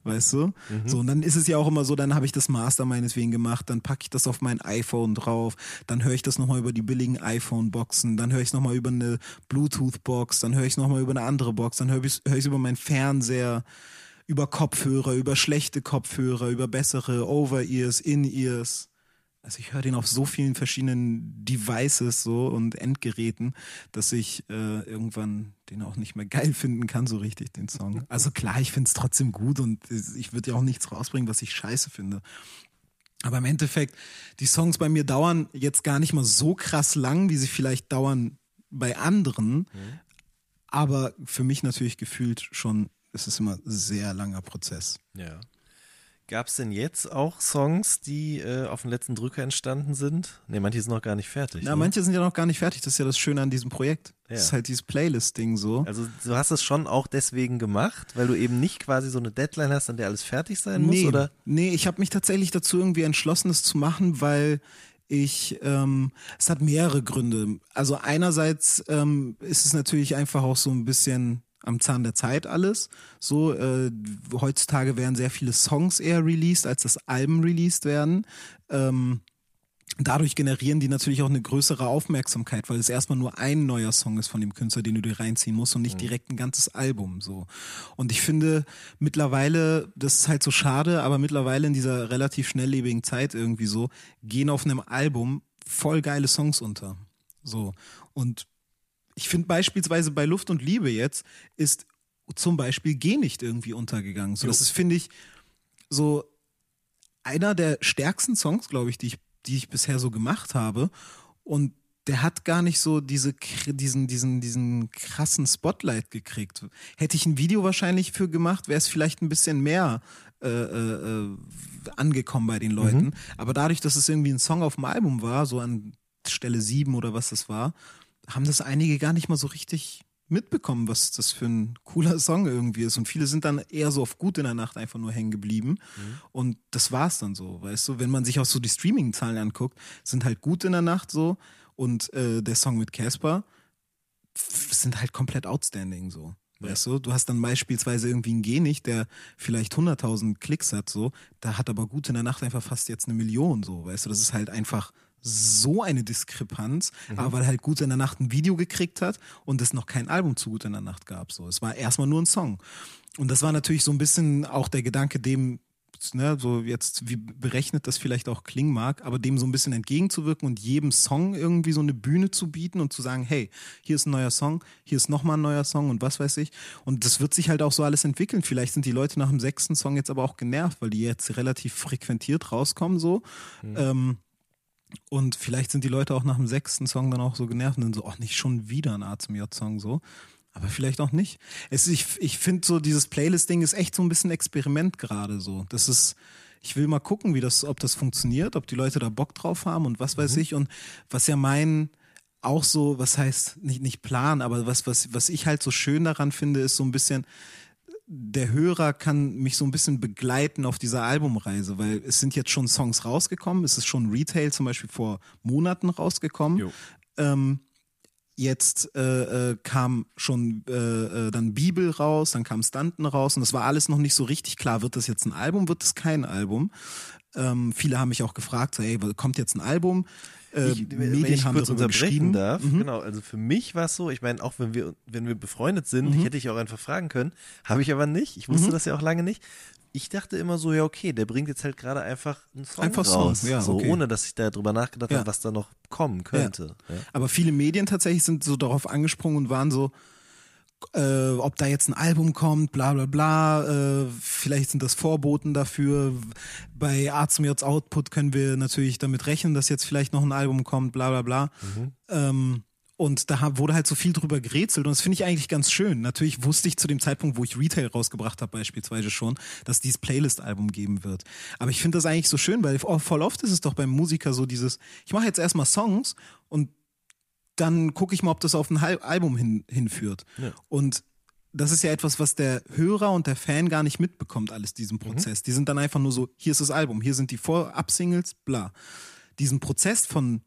Weißt du? So, und dann ist es ja auch immer so, dann habe ich das Master meinetwegen gemacht, dann packe ich das auf mein iPhone drauf, dann höre ich das nochmal über die billigen iPhone-Boxen, dann höre ich es nochmal über eine Bluetooth-Box, dann höre ich es nochmal über eine andere Box, dann höre ich es über meinen Fernseher, über Kopfhörer, über schlechte Kopfhörer, über bessere Over-Ears, In-Ears. Also ich höre den auf so vielen verschiedenen Devices so und Endgeräten, dass ich äh, irgendwann den auch nicht mehr geil finden kann, so richtig, den Song. Also klar, ich finde es trotzdem gut und ich würde ja auch nichts rausbringen, was ich scheiße finde. Aber im Endeffekt, die Songs bei mir dauern jetzt gar nicht mal so krass lang, wie sie vielleicht dauern bei anderen. Aber für mich natürlich gefühlt schon, es ist immer ein sehr langer Prozess. Ja. Gab es denn jetzt auch Songs, die äh, auf den letzten Drücker entstanden sind? Ne, manche sind noch gar nicht fertig. Na, ne? manche sind ja noch gar nicht fertig. Das ist ja das Schöne an diesem Projekt. Ja. Das ist halt dieses Playlist-Ding so. Also du hast es schon auch deswegen gemacht, weil du eben nicht quasi so eine Deadline hast, an der alles fertig sein muss, nee, oder? nee, ich habe mich tatsächlich dazu irgendwie entschlossen, das zu machen, weil ich, ähm, es hat mehrere Gründe. Also einerseits ähm, ist es natürlich einfach auch so ein bisschen am Zahn der Zeit alles. So, äh, heutzutage werden sehr viele Songs eher released, als dass Alben released werden. Ähm, dadurch generieren die natürlich auch eine größere Aufmerksamkeit, weil es erstmal nur ein neuer Song ist von dem Künstler, den du dir reinziehen musst und nicht direkt ein ganzes Album so. Und ich finde mittlerweile, das ist halt so schade, aber mittlerweile in dieser relativ schnelllebigen Zeit irgendwie so, gehen auf einem Album voll geile Songs unter. So. Und ich finde beispielsweise bei Luft und Liebe jetzt ist zum Beispiel Geh nicht irgendwie untergegangen. So, das ist, finde ich, so einer der stärksten Songs, glaube ich, die ich, die ich bisher so gemacht habe. Und der hat gar nicht so diese, diesen, diesen, diesen krassen Spotlight gekriegt. Hätte ich ein Video wahrscheinlich für gemacht, wäre es vielleicht ein bisschen mehr äh, äh, angekommen bei den Leuten. Aber dadurch, dass es irgendwie ein Song auf dem Album war, so an Stelle 7 oder was das war, haben das einige gar nicht mal so richtig mitbekommen, was das für ein cooler Song irgendwie ist. Und viele sind dann eher so auf gut in der Nacht einfach nur hängen geblieben. Und das war's dann so, weißt du? Wenn man sich auch so die Streaming-Zahlen anguckt, sind halt gut in der Nacht so. Und äh, der Song mit Casper sind halt komplett outstanding so. Weißt du, du hast dann beispielsweise irgendwie einen Genich, der vielleicht 100.000 Klicks hat, so, da hat aber gut in der Nacht einfach fast jetzt eine Million, so, weißt du, das ist halt einfach so eine Diskrepanz, aber weil halt gut in der Nacht ein Video gekriegt hat und es noch kein Album zu gut in der Nacht gab, so. Es war erstmal nur ein Song. Und das war natürlich so ein bisschen auch der Gedanke, dem, ne, so jetzt, wie berechnet das vielleicht auch klingen mag, aber dem so ein bisschen entgegenzuwirken und jedem Song irgendwie so eine Bühne zu bieten und zu sagen, hey, hier ist ein neuer Song, hier ist nochmal ein neuer Song und was weiß ich. Und das wird sich halt auch so alles entwickeln. Vielleicht sind die Leute nach dem sechsten Song jetzt aber auch genervt, weil die jetzt relativ frequentiert rauskommen, so. Ähm, und vielleicht sind die Leute auch nach dem sechsten Song dann auch so genervt und dann so, ach, nicht schon wieder ein A zum J-Song so. Aber vielleicht auch nicht. Es, ich ich finde so, dieses Playlist-Ding ist echt so ein bisschen Experiment gerade so. Das ist, ich will mal gucken, wie das, ob das funktioniert, ob die Leute da Bock drauf haben und was weiß ich. Und was ja mein, auch so, was heißt, nicht, nicht Plan, aber was, was, was ich halt so schön daran finde, ist so ein bisschen, der Hörer kann mich so ein bisschen begleiten auf dieser Albumreise, weil es sind jetzt schon Songs rausgekommen, es ist schon Retail zum Beispiel vor Monaten rausgekommen. Ähm, jetzt äh, äh, kam schon äh, äh, dann Bibel raus, dann kam Stunten raus und das war alles noch nicht so richtig klar. Wird das jetzt ein Album, wird das kein Album? Ähm, viele haben mich auch gefragt, so, hey, kommt jetzt ein Album? Äh, ich, wenn Medien ich haben kurz darüber geschrieben. darf, Mhm. genau, also für mich war es so, ich meine, auch wenn wir, wenn wir befreundet sind, hätte ich auch einfach fragen können, habe ich aber nicht, ich Mhm. wusste das ja auch lange nicht. Ich dachte immer so, ja okay, der bringt jetzt halt gerade einfach einen Song Einfach Song, raus, ja, so okay. ohne, dass ich da drüber nachgedacht Ja. habe, was da noch kommen könnte. Ja. Aber viele Medien tatsächlich sind so darauf angesprungen und waren so, äh, ob da jetzt ein Album kommt, bla bla bla, äh, vielleicht sind das Vorboten dafür. Bei A zum J Output können wir natürlich damit rechnen, dass jetzt vielleicht noch ein Album kommt, bla bla bla. Ähm, und da wurde halt so viel drüber gerätselt und das finde ich eigentlich ganz schön. Natürlich wusste ich zu dem Zeitpunkt, wo ich Retail rausgebracht habe, beispielsweise schon, dass dieses Playlist-Album geben wird. Aber ich finde das eigentlich so schön, weil voll oft ist es doch beim Musiker so dieses, ich mache jetzt erstmal Songs und dann gucke ich mal, ob das auf ein Album hin, hinführt. Ja. Und das ist ja etwas, was der Hörer und der Fan gar nicht mitbekommt, alles diesen Prozess. Die sind dann einfach nur so, hier ist das Album, hier sind die Vorab-Singles, bla. Diesen Prozess von,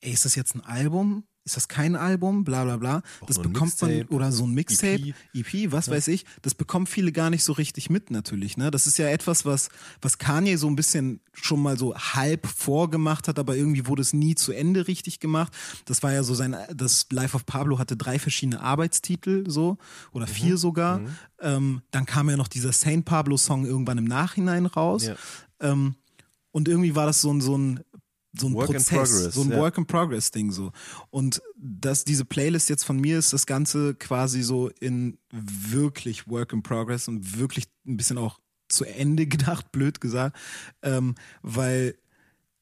ey, ist das jetzt ein Album? Ist das kein Album? Bla bla bla. das nur ein bekommt man, oder so ein Mixtape, EP. EP, was weiß ich, das bekommen viele gar nicht so richtig mit natürlich. Ne? Das ist ja etwas, was, was Kanye so ein bisschen schon mal so halb vorgemacht hat, aber irgendwie wurde es nie zu Ende richtig gemacht. Das war ja so sein, das Life of Pablo hatte drei verschiedene Arbeitstitel so oder vier sogar. Ähm, dann kam ja noch dieser Saint Pablo Song irgendwann im Nachhinein raus. Ja. Ähm, und irgendwie war das so ein, so ein, so ein Work Prozess, so ein ja. Work in Progress Ding so. Und das, diese Playlist jetzt von mir ist das Ganze quasi so in wirklich Work in Progress und wirklich ein bisschen auch zu Ende gedacht, blöd gesagt, ähm, weil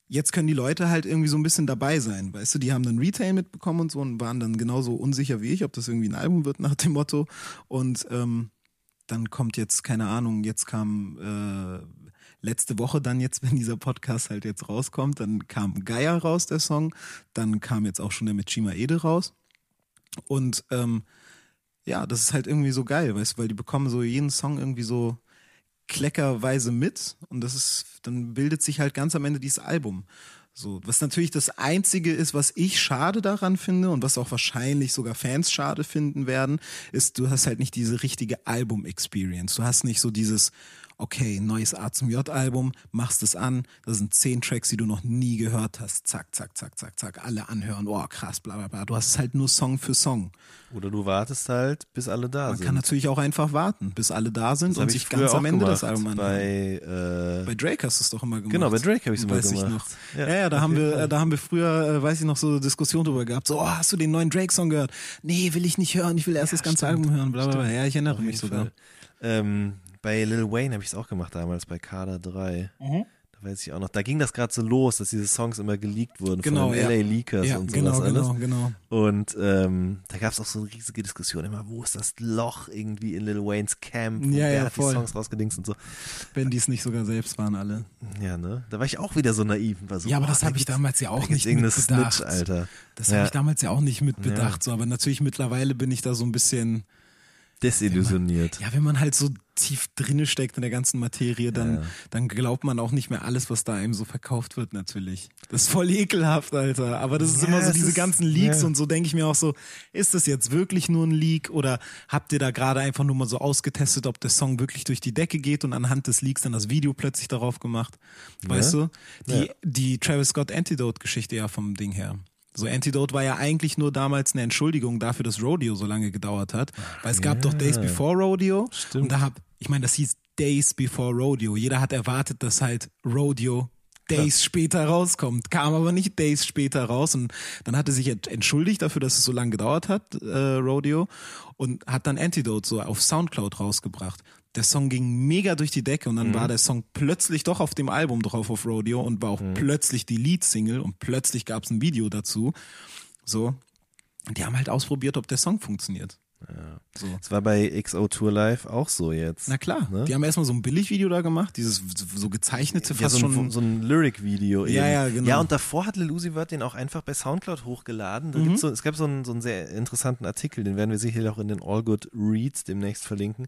jetzt können die Leute halt irgendwie so ein bisschen dabei sein, weißt du, die haben dann Retail mitbekommen und so und waren dann genauso unsicher wie ich, ob das irgendwie ein Album wird nach dem Motto und ähm, dann kommt jetzt, keine Ahnung, jetzt kam äh, letzte Woche dann jetzt, wenn dieser Podcast halt jetzt rauskommt, dann kam Gaia raus, der Song, dann kam jetzt auch schon der mit Chima Ede raus und ähm, ja, das ist halt irgendwie so geil, weißt du, weil die bekommen so jeden Song irgendwie so kleckerweise mit und das ist, dann bildet sich halt ganz am Ende dieses Album. So, was natürlich das einzige ist, was ich schade daran finde und was auch wahrscheinlich sogar Fans schade finden werden, ist, du hast halt nicht diese richtige Album-Experience. Du hast nicht so dieses, okay, neues A zum J-Album, machst es an, da sind zehn Tracks, die du noch nie gehört hast, zack, zack, zack, zack, zack, alle anhören, oh krass, bla bla bla. Du hast halt nur Song für Song. Oder du wartest halt, bis alle da Man sind. kann natürlich auch einfach warten, bis alle da sind das und sich ganz am Ende gemacht, das Album anhören. bei, äh, Bei Drake hast du es doch immer gemacht. Genau, bei Drake habe ich es immer Weiß ich gemacht. noch. Ja, Ja, ja, da haben wir, Fall. da haben wir früher, äh, weiß ich noch, so Diskussionen drüber gehabt. So, oh, hast du den neuen Drake-Song gehört? Nee, will ich nicht hören. Ich will erst das ganze stimmt, Album hören. Bla, bla, bla. Ja, ich erinnere mich sogar. Ähm, bei Lil Wayne habe ich es auch gemacht damals, bei Kader 3. Mhm. Da weiß ich auch noch. Da ging das gerade so los, dass diese Songs immer geleakt wurden Genau, von den ja. LA Leakers Ja, und genau, sowas alles. genau, genau. Und ähm, da gab es auch so eine riesige Diskussion immer, wo ist das Loch irgendwie in Lil Waynes Camp? Wo Ja, wer ja, hat voll. die Songs rausgedingst und so. Wenn die es nicht sogar selbst waren, alle. Ja, ne? Da war ich auch wieder so naiv und war so, Ja, aber das da habe ich damals ja da auch gibt's nicht mit bedacht. Snitch, Alter. Das Ja. habe ich damals ja auch nicht mit Ja. bedacht. So, aber natürlich mittlerweile bin ich da so ein bisschen, Desillusioniert. ja, wenn man halt so tief drinne steckt in der ganzen Materie, dann, Ja. dann glaubt man auch nicht mehr alles, was da einem so verkauft wird, natürlich. Das ist voll ekelhaft, Alter. Aber das ist Ja, immer so es diese ist- ganzen Leaks ja. und so denke ich mir auch so, ist das jetzt wirklich nur ein Leak oder habt ihr da gerade einfach nur mal so ausgetestet, ob der Song wirklich durch die Decke geht und anhand des Leaks dann das Video plötzlich darauf gemacht? Weißt du? Die, die Travis Scott Antidote-Geschichte ja vom Ding her. So Antidote war ja eigentlich nur damals eine Entschuldigung dafür, dass Rodeo so lange gedauert hat. Weil es gab ja. doch Days Before Rodeo. Stimmt. Und da hab, ich meine, das hieß Days Before Rodeo. Jeder hat erwartet, dass halt Rodeo Days später rauskommt. Kam aber nicht Days später raus. Und dann hat er sich ent- entschuldigt dafür, dass es so lange gedauert hat, äh, Rodeo. Und hat dann Antidote so auf Soundcloud rausgebracht. Der Song ging mega durch die Decke und dann Mhm. war der Song plötzlich doch auf dem Album drauf auf Rodeo und war auch Mhm. plötzlich die Lead-Single und plötzlich gab es ein Video dazu. So. Und die haben halt ausprobiert, ob der Song funktioniert. So. Das war bei XO Tour Live auch so jetzt. Na klar, Ne? die haben erstmal so ein Billigvideo da gemacht, dieses so gezeichnete, Ja, fast so ein, schon. so ein Lyric-Video. Ja, eben. ja, genau. Ja, und davor hat Lil Uzi Vert den auch einfach bei Soundcloud hochgeladen. Da gibt's so, es gab so einen, so einen sehr interessanten Artikel, den werden wir sicherlich auch in den All Good Reads demnächst verlinken.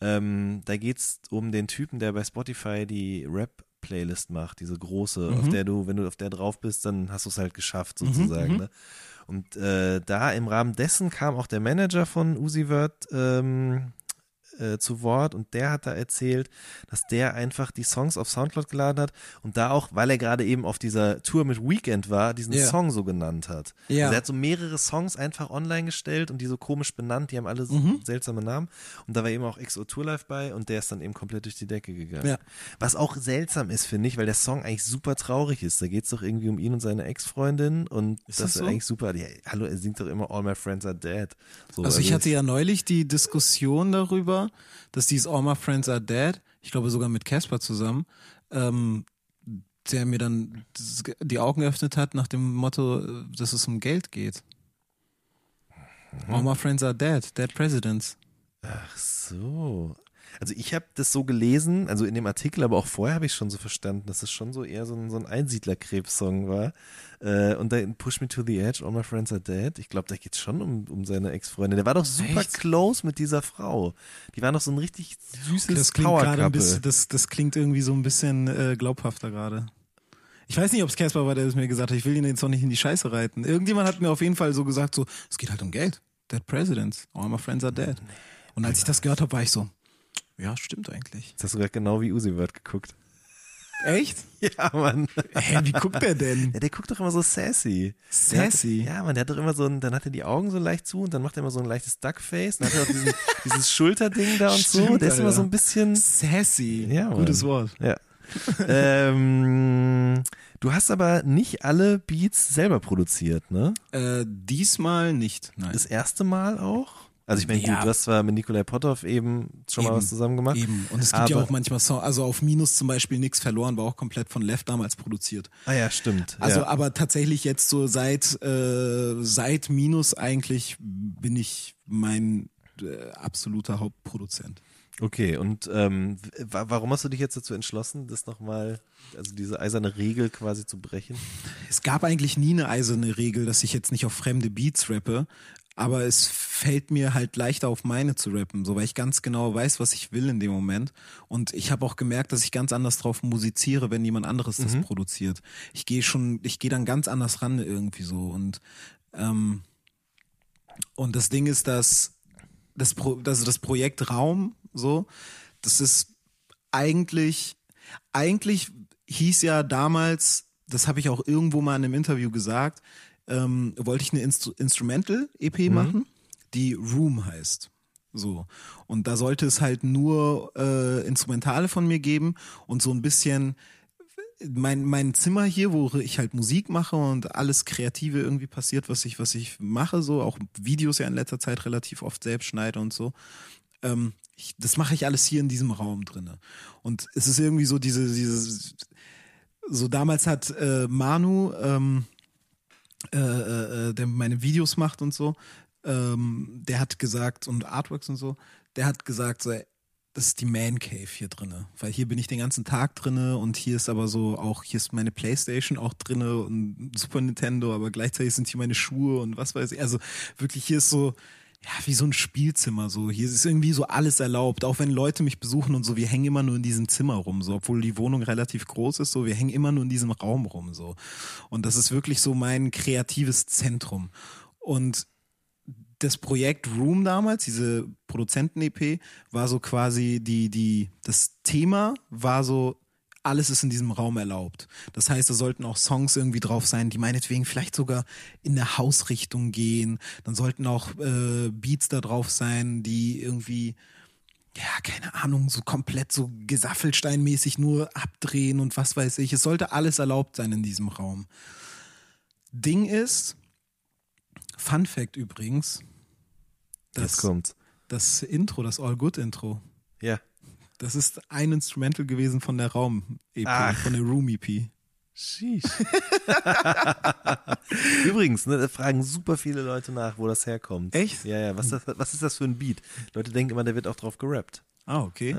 Ähm, da geht's um den Typen, der bei Spotify die Rap Playlist macht, diese große, auf der du, wenn du auf der drauf bist, dann hast du es halt geschafft sozusagen. Ne? Und äh, da im Rahmen dessen kam auch der Manager von Uzi Vert ähm, äh, zu Wort und der hat da erzählt, dass der einfach die Songs auf Soundcloud geladen hat und da auch, weil er gerade eben auf dieser Tour mit Weekend war, diesen Ja. Song so genannt hat. Ja. Also er hat so mehrere Songs einfach online gestellt und die so komisch benannt, die haben alle so Mhm. seltsame Namen und da war eben auch XO Tour Live bei und der ist dann eben komplett durch die Decke gegangen. Ja. Was auch seltsam ist, finde ich, weil der Song eigentlich super traurig ist. Da geht es doch irgendwie um ihn und seine Ex-Freundin und Ist das das ist so? eigentlich super. Ja, hallo, er singt doch immer All My Friends Are Dead. So, also ich hatte ja neulich die Diskussion darüber, dass dieses All My Friends Are Dead, ich glaube sogar mit Casper zusammen, ähm, der mir dann die Augen geöffnet hat nach dem Motto, äh, dass es um Geld geht. Mhm. All My Friends Are Dead, Dead Presidents. Ach so. Also ich habe das so gelesen, also in dem Artikel, aber auch vorher habe ich schon so verstanden, dass es schon so eher so ein, so ein Einsiedlerkrebs-Song war. Äh, und dann Push Me to the Edge, All My Friends Are Dead. Ich glaube, da geht es schon um, um seine Ex-Freundin. Der war doch super Echt? close mit dieser Frau. Die war doch so ein richtig süßes Das klingt gerade ein bisschen, das, das klingt irgendwie so ein bisschen äh, glaubhafter gerade. Ich weiß nicht, ob es Casper war, der es mir gesagt hat. Ich will ihn jetzt noch nicht in die Scheiße reiten. Irgendjemand hat mir auf jeden Fall so gesagt, so, es geht halt um Geld. Dead Presidents. All my friends are dead. Und als ich das gehört habe, war ich so, ja, stimmt eigentlich. Jetzt hast du gerade genau wie Uzi Vert geguckt. Echt? Ja, Mann. Hä, wie guckt der denn? Ja, der guckt doch immer so sassy. Sassy? Hat, ja, man, der hat doch immer so ein, dann hat er die Augen so leicht zu und dann macht er immer so ein leichtes Duckface. Dann hat er auch diesen, dieses Schulterding da und so. Stimmt, Der ist immer Alter. so ein bisschen, Sassy. Ja, Mann. Gutes Wort. ja. ähm, du hast aber nicht alle Beats selber produziert, ne? Äh, diesmal nicht. Nein. Das erste Mal auch? Also ich meine, Ja. du hast zwar mit Nikolai Potthoff eben schon mal Eben. was zusammen gemacht. Eben. Und es gibt ja auch manchmal Songs, also auf Minus zum Beispiel nichts verloren, war auch komplett von Left damals produziert. Ah ja, stimmt. Also ja. aber tatsächlich jetzt so seit äh, seit Minus eigentlich bin ich mein äh, absoluter Hauptproduzent. Okay, und ähm, wa- warum hast du dich jetzt dazu entschlossen, das nochmal, also diese eiserne Regel quasi zu brechen? Es gab eigentlich nie eine eiserne Regel, dass ich jetzt nicht auf fremde Beats rappe, aber es fällt mir halt leichter auf meine zu rappen, so weil ich ganz genau weiß, was ich will in dem Moment. Und ich habe auch gemerkt, dass ich ganz anders drauf musiziere, wenn jemand anderes das produziert. Ich gehe schon, ich gehe dann ganz anders ran irgendwie so. Und ähm, und das Ding ist, dass das, Pro, also das Projekt Raum, so, das ist eigentlich, eigentlich hieß ja damals, das habe ich auch irgendwo mal in einem Interview gesagt, ähm, wollte ich eine Instru Instrumental-EP machen, die Room heißt. So. Und da sollte es halt nur äh, Instrumentale von mir geben und so ein bisschen mein, mein Zimmer hier, wo ich halt Musik mache und alles Kreative irgendwie passiert, was ich, was ich mache, so, auch Videos ja in letzter Zeit relativ oft selbst schneide und so. Ähm, ich, das mache ich alles hier in diesem Raum drinne. Und es ist irgendwie so diese, dieses, so damals hat äh, Manu, ähm, äh, äh, der meine Videos macht und so, ähm, der hat gesagt, und Artworks und so, der hat gesagt, so, das ist die Man Cave hier drinne, weil hier bin ich den ganzen Tag drinne und hier ist aber so auch hier ist meine Playstation auch drinne und Super Nintendo, aber gleichzeitig sind hier meine Schuhe und was weiß ich. Also wirklich hier ist so ja, wie so ein Spielzimmer so. Hier ist irgendwie so alles erlaubt, auch wenn Leute mich besuchen und so, wir hängen immer nur in diesem Zimmer rum, so, obwohl die Wohnung relativ groß ist, so, wir hängen immer nur in diesem Raum rum, so. Und das ist wirklich so mein kreatives Zentrum. Und das Projekt Room damals, diese Produzenten-EP, war so quasi die, die, das Thema war so, alles ist in diesem Raum erlaubt. Das heißt, da sollten auch Songs irgendwie drauf sein, die meinetwegen vielleicht sogar in der Hausrichtung gehen. Dann sollten auch äh, Beats da drauf sein, die irgendwie, ja, keine Ahnung, so komplett so Gesaffelsteinmäßig nur abdrehen und was weiß ich. Es sollte alles erlaubt sein in diesem Raum. Ding ist, Fun Fact übrigens, das, kommt's. das Intro, das All Good Intro, Ja. Das ist ein Instrumental gewesen von der Raum-EP, Ach. von der Room-EP. Sheesh. Übrigens, ne, da fragen super viele Leute nach, wo das herkommt. Echt? Ja, ja. Was, ist das, was ist das für ein Beat? Leute denken immer, der wird auch drauf gerappt. Ah, okay.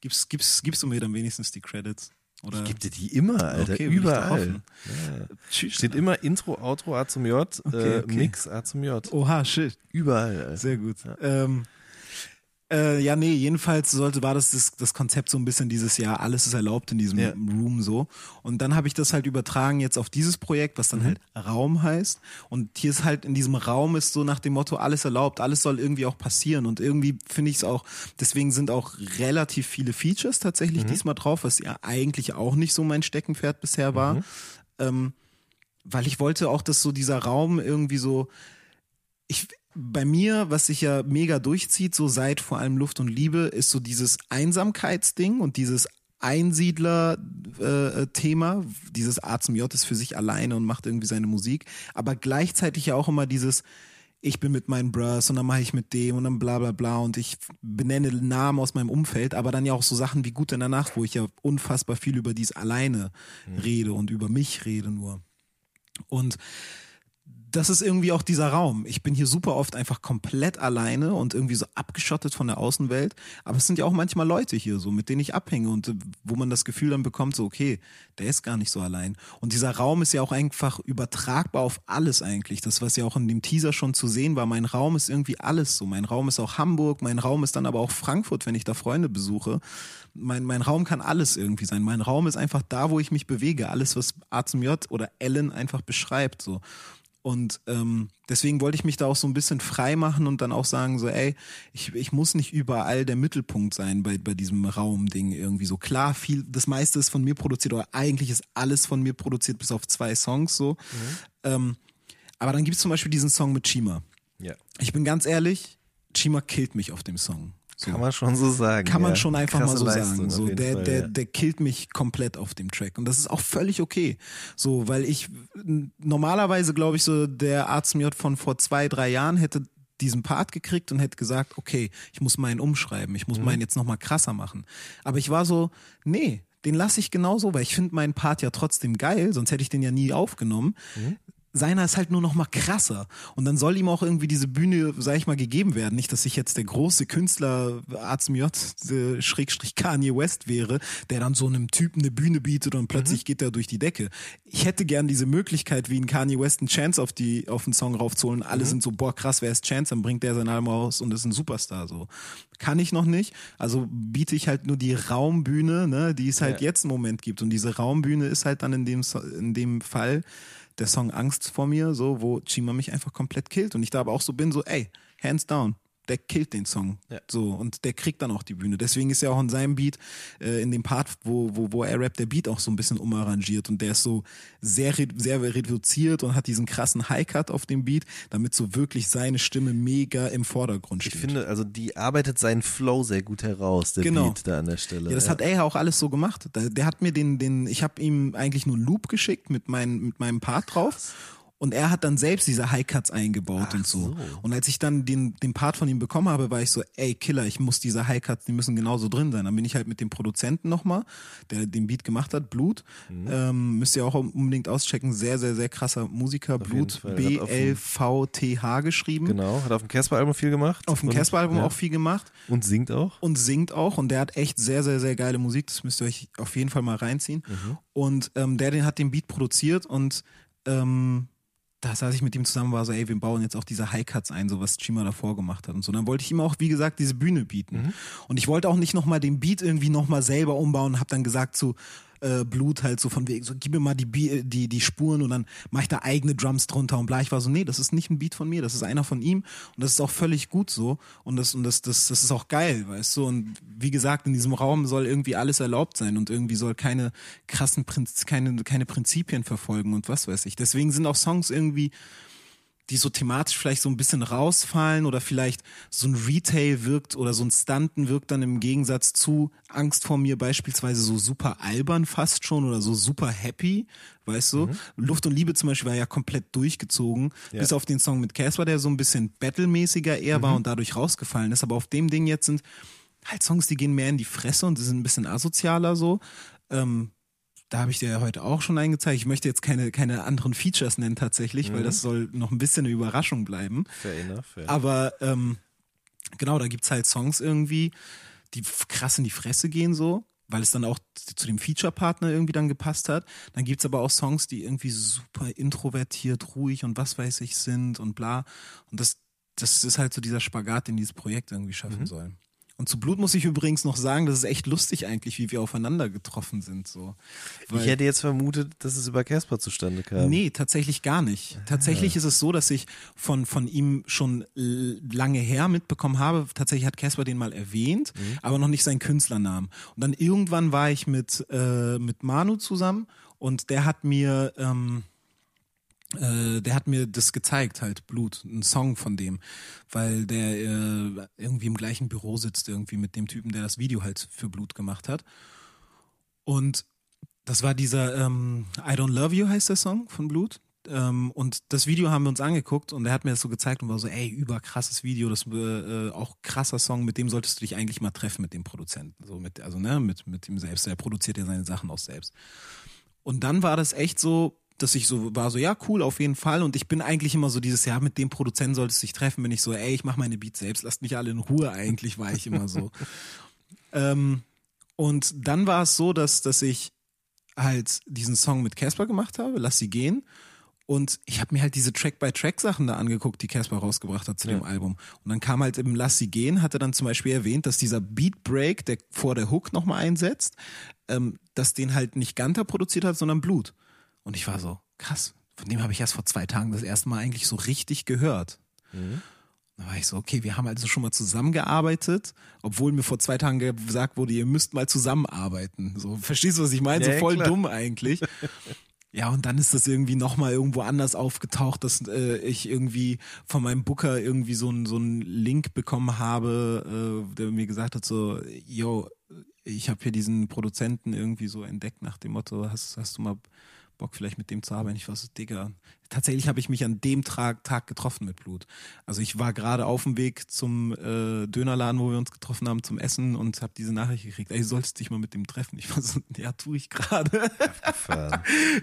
Gibst, gibst, gibst du mir dann wenigstens die Credits? Oder? Ich geb dir die immer, Alter. Okay, überall. Ja. Tschüss. Steht immer Intro, Outro, A zum J, Okay, äh, okay. Mix, A zum J. Oha, shit. Überall, Alter. Sehr gut. Ähm, äh, ja, nee, jedenfalls sollte, war das, das das Konzept so ein bisschen dieses Jahr, alles ist erlaubt in diesem Ja. Room so. Und dann habe ich das halt übertragen jetzt auf dieses Projekt, was dann halt Raum heißt. Und hier ist halt in diesem Raum ist so nach dem Motto, alles erlaubt, alles soll irgendwie auch passieren. Und irgendwie finde ich es auch, deswegen sind auch relativ viele Features tatsächlich diesmal drauf, was ja eigentlich auch nicht so mein Steckenpferd bisher war. Ähm, weil ich wollte auch, dass so dieser Raum irgendwie so, ich, bei mir, was sich ja mega durchzieht, so seit vor allem Luft und Liebe, ist so dieses Einsamkeitsding und dieses Einsiedler-Thema. dieses A zum J ist für sich alleine und macht irgendwie seine Musik. Aber gleichzeitig ja auch immer dieses, ich bin mit meinen Bros und dann mache ich mit dem und dann bla bla bla und ich benenne Namen aus meinem Umfeld, aber dann ja auch so Sachen wie Gut in der Nacht, wo ich ja unfassbar viel über dies alleine rede und über mich rede nur. Und das ist irgendwie auch dieser Raum. Ich bin hier super oft einfach komplett alleine und irgendwie so abgeschottet von der Außenwelt. Aber es sind ja auch manchmal Leute hier so, mit denen ich abhänge und äh, wo man das Gefühl dann bekommt, so, okay, der ist gar nicht so allein. Und dieser Raum ist ja auch einfach übertragbar auf alles eigentlich. Das, was ja auch in dem Teaser schon zu sehen war. Mein Raum ist irgendwie alles so. Mein Raum ist auch Hamburg, mein Raum ist dann aber auch Frankfurt, wenn ich da Freunde besuche. Mein, mein Raum kann alles irgendwie sein. Mein Raum ist einfach da, wo ich mich bewege. Alles, was A zum J oder Ellen einfach beschreibt, so. Und ähm, deswegen wollte ich mich da auch so ein bisschen frei machen und dann auch sagen, so, ey, ich, ich muss nicht überall der Mittelpunkt sein bei, bei diesem Raumding irgendwie so. Klar, viel, das meiste ist von mir produziert, oder eigentlich ist alles von mir produziert, bis auf zwei Songs so. Ähm, aber dann gibt's zum Beispiel diesen Song mit Chima. Ja. Ich bin ganz ehrlich, Chima killt mich auf dem Song. So. Kann man schon so sagen. Kann man ja. schon einfach Krasse mal so Leistung sagen. So, der, Fall, der, ja. der killt mich komplett auf dem Track. Und das ist auch völlig okay. So, weil ich normalerweise glaube ich so, der Arzt J von vor zwei, drei Jahren hätte diesen Part gekriegt und hätte gesagt, okay, ich muss meinen umschreiben, ich muss Mhm. meinen jetzt nochmal krasser machen. Aber ich war so, nee, den lasse ich genauso, weil ich finde meinen Part ja trotzdem geil, sonst hätte ich den ja nie aufgenommen. Mhm. Seiner ist halt nur noch mal krasser. Und dann soll ihm auch irgendwie diese Bühne, sag ich mal, gegeben werden. Nicht, dass ich jetzt der große Künstler Arzt J, äh, Schrägstrich Kanye West wäre, der dann so einem Typen eine Bühne bietet und plötzlich geht er durch die Decke. Ich hätte gern diese Möglichkeit, wie ein Kanye West einen Chance auf die, auf den Song raufzuholen. Alle sind so, boah, krass, wer ist Chance? Dann bringt der sein Album raus und ist ein Superstar, so. Kann ich noch nicht. Also biete ich halt nur die Raumbühne, ne, die es halt Ja. jetzt im Moment gibt. Und diese Raumbühne ist halt dann in dem, in dem Fall der Song Angst vor mir, so, wo Chima mich einfach komplett killt. Und ich da aber auch so bin, so, ey, hands down. Der killt den Song. Ja. So, und der kriegt dann auch die Bühne. Deswegen ist ja auch in seinem Beat, äh, in dem Part, wo, wo, wo er rappt, der Beat auch so ein bisschen umarrangiert. Und der ist so sehr, sehr reduziert und hat diesen krassen High-Cut auf dem Beat, damit so wirklich seine Stimme mega im Vordergrund steht. Ich finde, also die arbeitet seinen Flow sehr gut heraus, der Genau. Beat da an der Stelle. Ja, das hat er ja auch alles so gemacht. Der, der hat mir den, den, ich habe ihm eigentlich nur einen Loop geschickt mit, mein, mit meinem Part drauf. Und er hat dann selbst diese High-Cuts eingebaut Ach und so. so. Und als ich dann den, den Part von ihm bekommen habe, war ich so, ey, Killer, ich muss diese High-Cuts, die müssen genauso drin sein. Dann bin ich halt mit dem Produzenten nochmal, der den Beat gemacht hat, Blut. Mhm. Ähm, müsst ihr auch unbedingt auschecken. Sehr, sehr, sehr krasser Musiker. Blut, auf dem- B-L-V-T-H geschrieben. Genau, hat auf dem Casper-Album viel gemacht. Auf dem Casper-Album ja. auch viel gemacht Und singt auch. und singt auch und der hat echt sehr, sehr, sehr geile Musik. Das müsst ihr euch auf jeden Fall mal reinziehen. Und ähm, der den hat den Beat produziert und ähm, da saß ich mit ihm zusammen, war so, ey, wir bauen jetzt auch diese High-Cuts ein, so was Chima davor gemacht hat und so. Dann wollte ich ihm auch, wie gesagt, diese Bühne bieten. Und ich wollte auch nicht nochmal den Beat irgendwie nochmal selber umbauen und habe dann gesagt zu äh, Blut halt so von wegen, so gib mir mal die, Bi- die, die Spuren und dann mache ich da eigene Drums drunter und bla. Ich war so, nee, das ist nicht ein Beat von mir, das ist einer von ihm und das ist auch völlig gut so und das, und das, das, das ist auch geil, weißt du. Und wie gesagt, in diesem Raum soll irgendwie alles erlaubt sein und irgendwie soll keine krassen Prinz, keine, keine Prinzipien verfolgen und was weiß ich. Deswegen sind auch Songs irgendwie die so thematisch vielleicht so ein bisschen rausfallen oder vielleicht so ein Retail wirkt oder so ein Stunten wirkt dann im Gegensatz zu Angst vor mir beispielsweise so super albern fast schon oder so super happy, weißt du? Luft und Liebe zum Beispiel war ja komplett durchgezogen, Ja. bis auf den Song mit Casper, der so ein bisschen battlemäßiger eher war und dadurch rausgefallen ist. Aber auf dem Ding jetzt sind halt Songs, die gehen mehr in die Fresse und die sind ein bisschen asozialer so. Ähm, da habe ich dir ja heute auch schon eingezeigt. Ich möchte jetzt keine, keine anderen Features nennen tatsächlich, weil das soll noch ein bisschen eine Überraschung bleiben. Fair enough. Ja. Aber ähm, genau, da gibt's halt Songs irgendwie, die krass in die Fresse gehen so, weil es dann auch zu dem Feature-Partner irgendwie dann gepasst hat. Dann gibt's aber auch Songs, die irgendwie super introvertiert, ruhig und was weiß ich sind und bla. Und das, das ist halt so dieser Spagat, den dieses Projekt irgendwie schaffen soll. Und zu Blut muss ich übrigens noch sagen, das ist echt lustig eigentlich, wie wir aufeinander getroffen sind. So. ich hätte jetzt vermutet, dass es über Casper zustande kam. Nee, tatsächlich gar nicht. Tatsächlich ist es so, dass ich von, von ihm schon lange her mitbekommen habe. Tatsächlich hat Casper den mal erwähnt, aber noch nicht seinen Künstlernamen. Und dann irgendwann war ich mit, äh, mit Manu zusammen und der hat mir, ähm, äh, der hat mir das gezeigt, halt Blut, ein Song von dem, weil der äh, irgendwie im gleichen Büro sitzt, irgendwie mit dem Typen, der das Video halt für Blut gemacht hat. Und das war dieser ähm, I Don't Love You heißt der Song von Blut. Ähm, und das Video haben wir uns angeguckt und er hat mir das so gezeigt und war so, ey, überkrasses Video, das äh, äh, auch krasser Song, mit dem solltest du dich eigentlich mal treffen mit dem Produzenten. So mit, also ne, mit, mit ihm selbst. Der produziert ja seine Sachen auch selbst. Und dann war das echt so, dass ich so war so, ja, cool, auf jeden Fall. Und ich bin eigentlich immer so dieses Jahr mit dem Produzenten solltest du dich treffen, bin ich so, ey, ich mache meine Beats selbst, lasst mich alle in Ruhe, eigentlich war ich immer so. ähm, und dann war es so, dass, dass ich halt diesen Song mit Casper gemacht habe, Lass sie gehen. Und ich habe mir halt diese Track-by-Track-Sachen da angeguckt, die Casper rausgebracht hat zu dem Album. Und dann kam halt im Lass sie gehen, hat er dann zum Beispiel erwähnt, dass dieser Beat Break, der vor der Hook nochmal einsetzt, ähm, dass den halt nicht Ganter produziert hat, sondern Blut. Und ich war so, krass, von dem habe ich erst vor zwei Tagen das erste Mal eigentlich so richtig gehört. Da war ich so, okay, wir haben also schon mal zusammengearbeitet, obwohl mir vor zwei Tagen gesagt wurde, ihr müsst mal zusammenarbeiten. So, verstehst du, was ich meine? Ja, so voll klar. dumm eigentlich. Ja, und dann ist das irgendwie nochmal irgendwo anders aufgetaucht, dass äh, ich irgendwie von meinem Booker irgendwie so einen so einen Link bekommen habe, äh, der mir gesagt hat so, yo, ich habe hier diesen Produzenten irgendwie so entdeckt nach dem Motto, hast, hast du mal Bock vielleicht mit dem zu arbeiten? Ich war so, Digga. Tatsächlich habe ich mich an dem Tag, Tag getroffen mit Blut. Also ich war gerade auf dem Weg zum äh, Dönerladen, wo wir uns getroffen haben zum Essen und habe diese Nachricht gekriegt, ey, du solltest dich mal mit dem treffen. Ich war so, ja, tu ich gerade.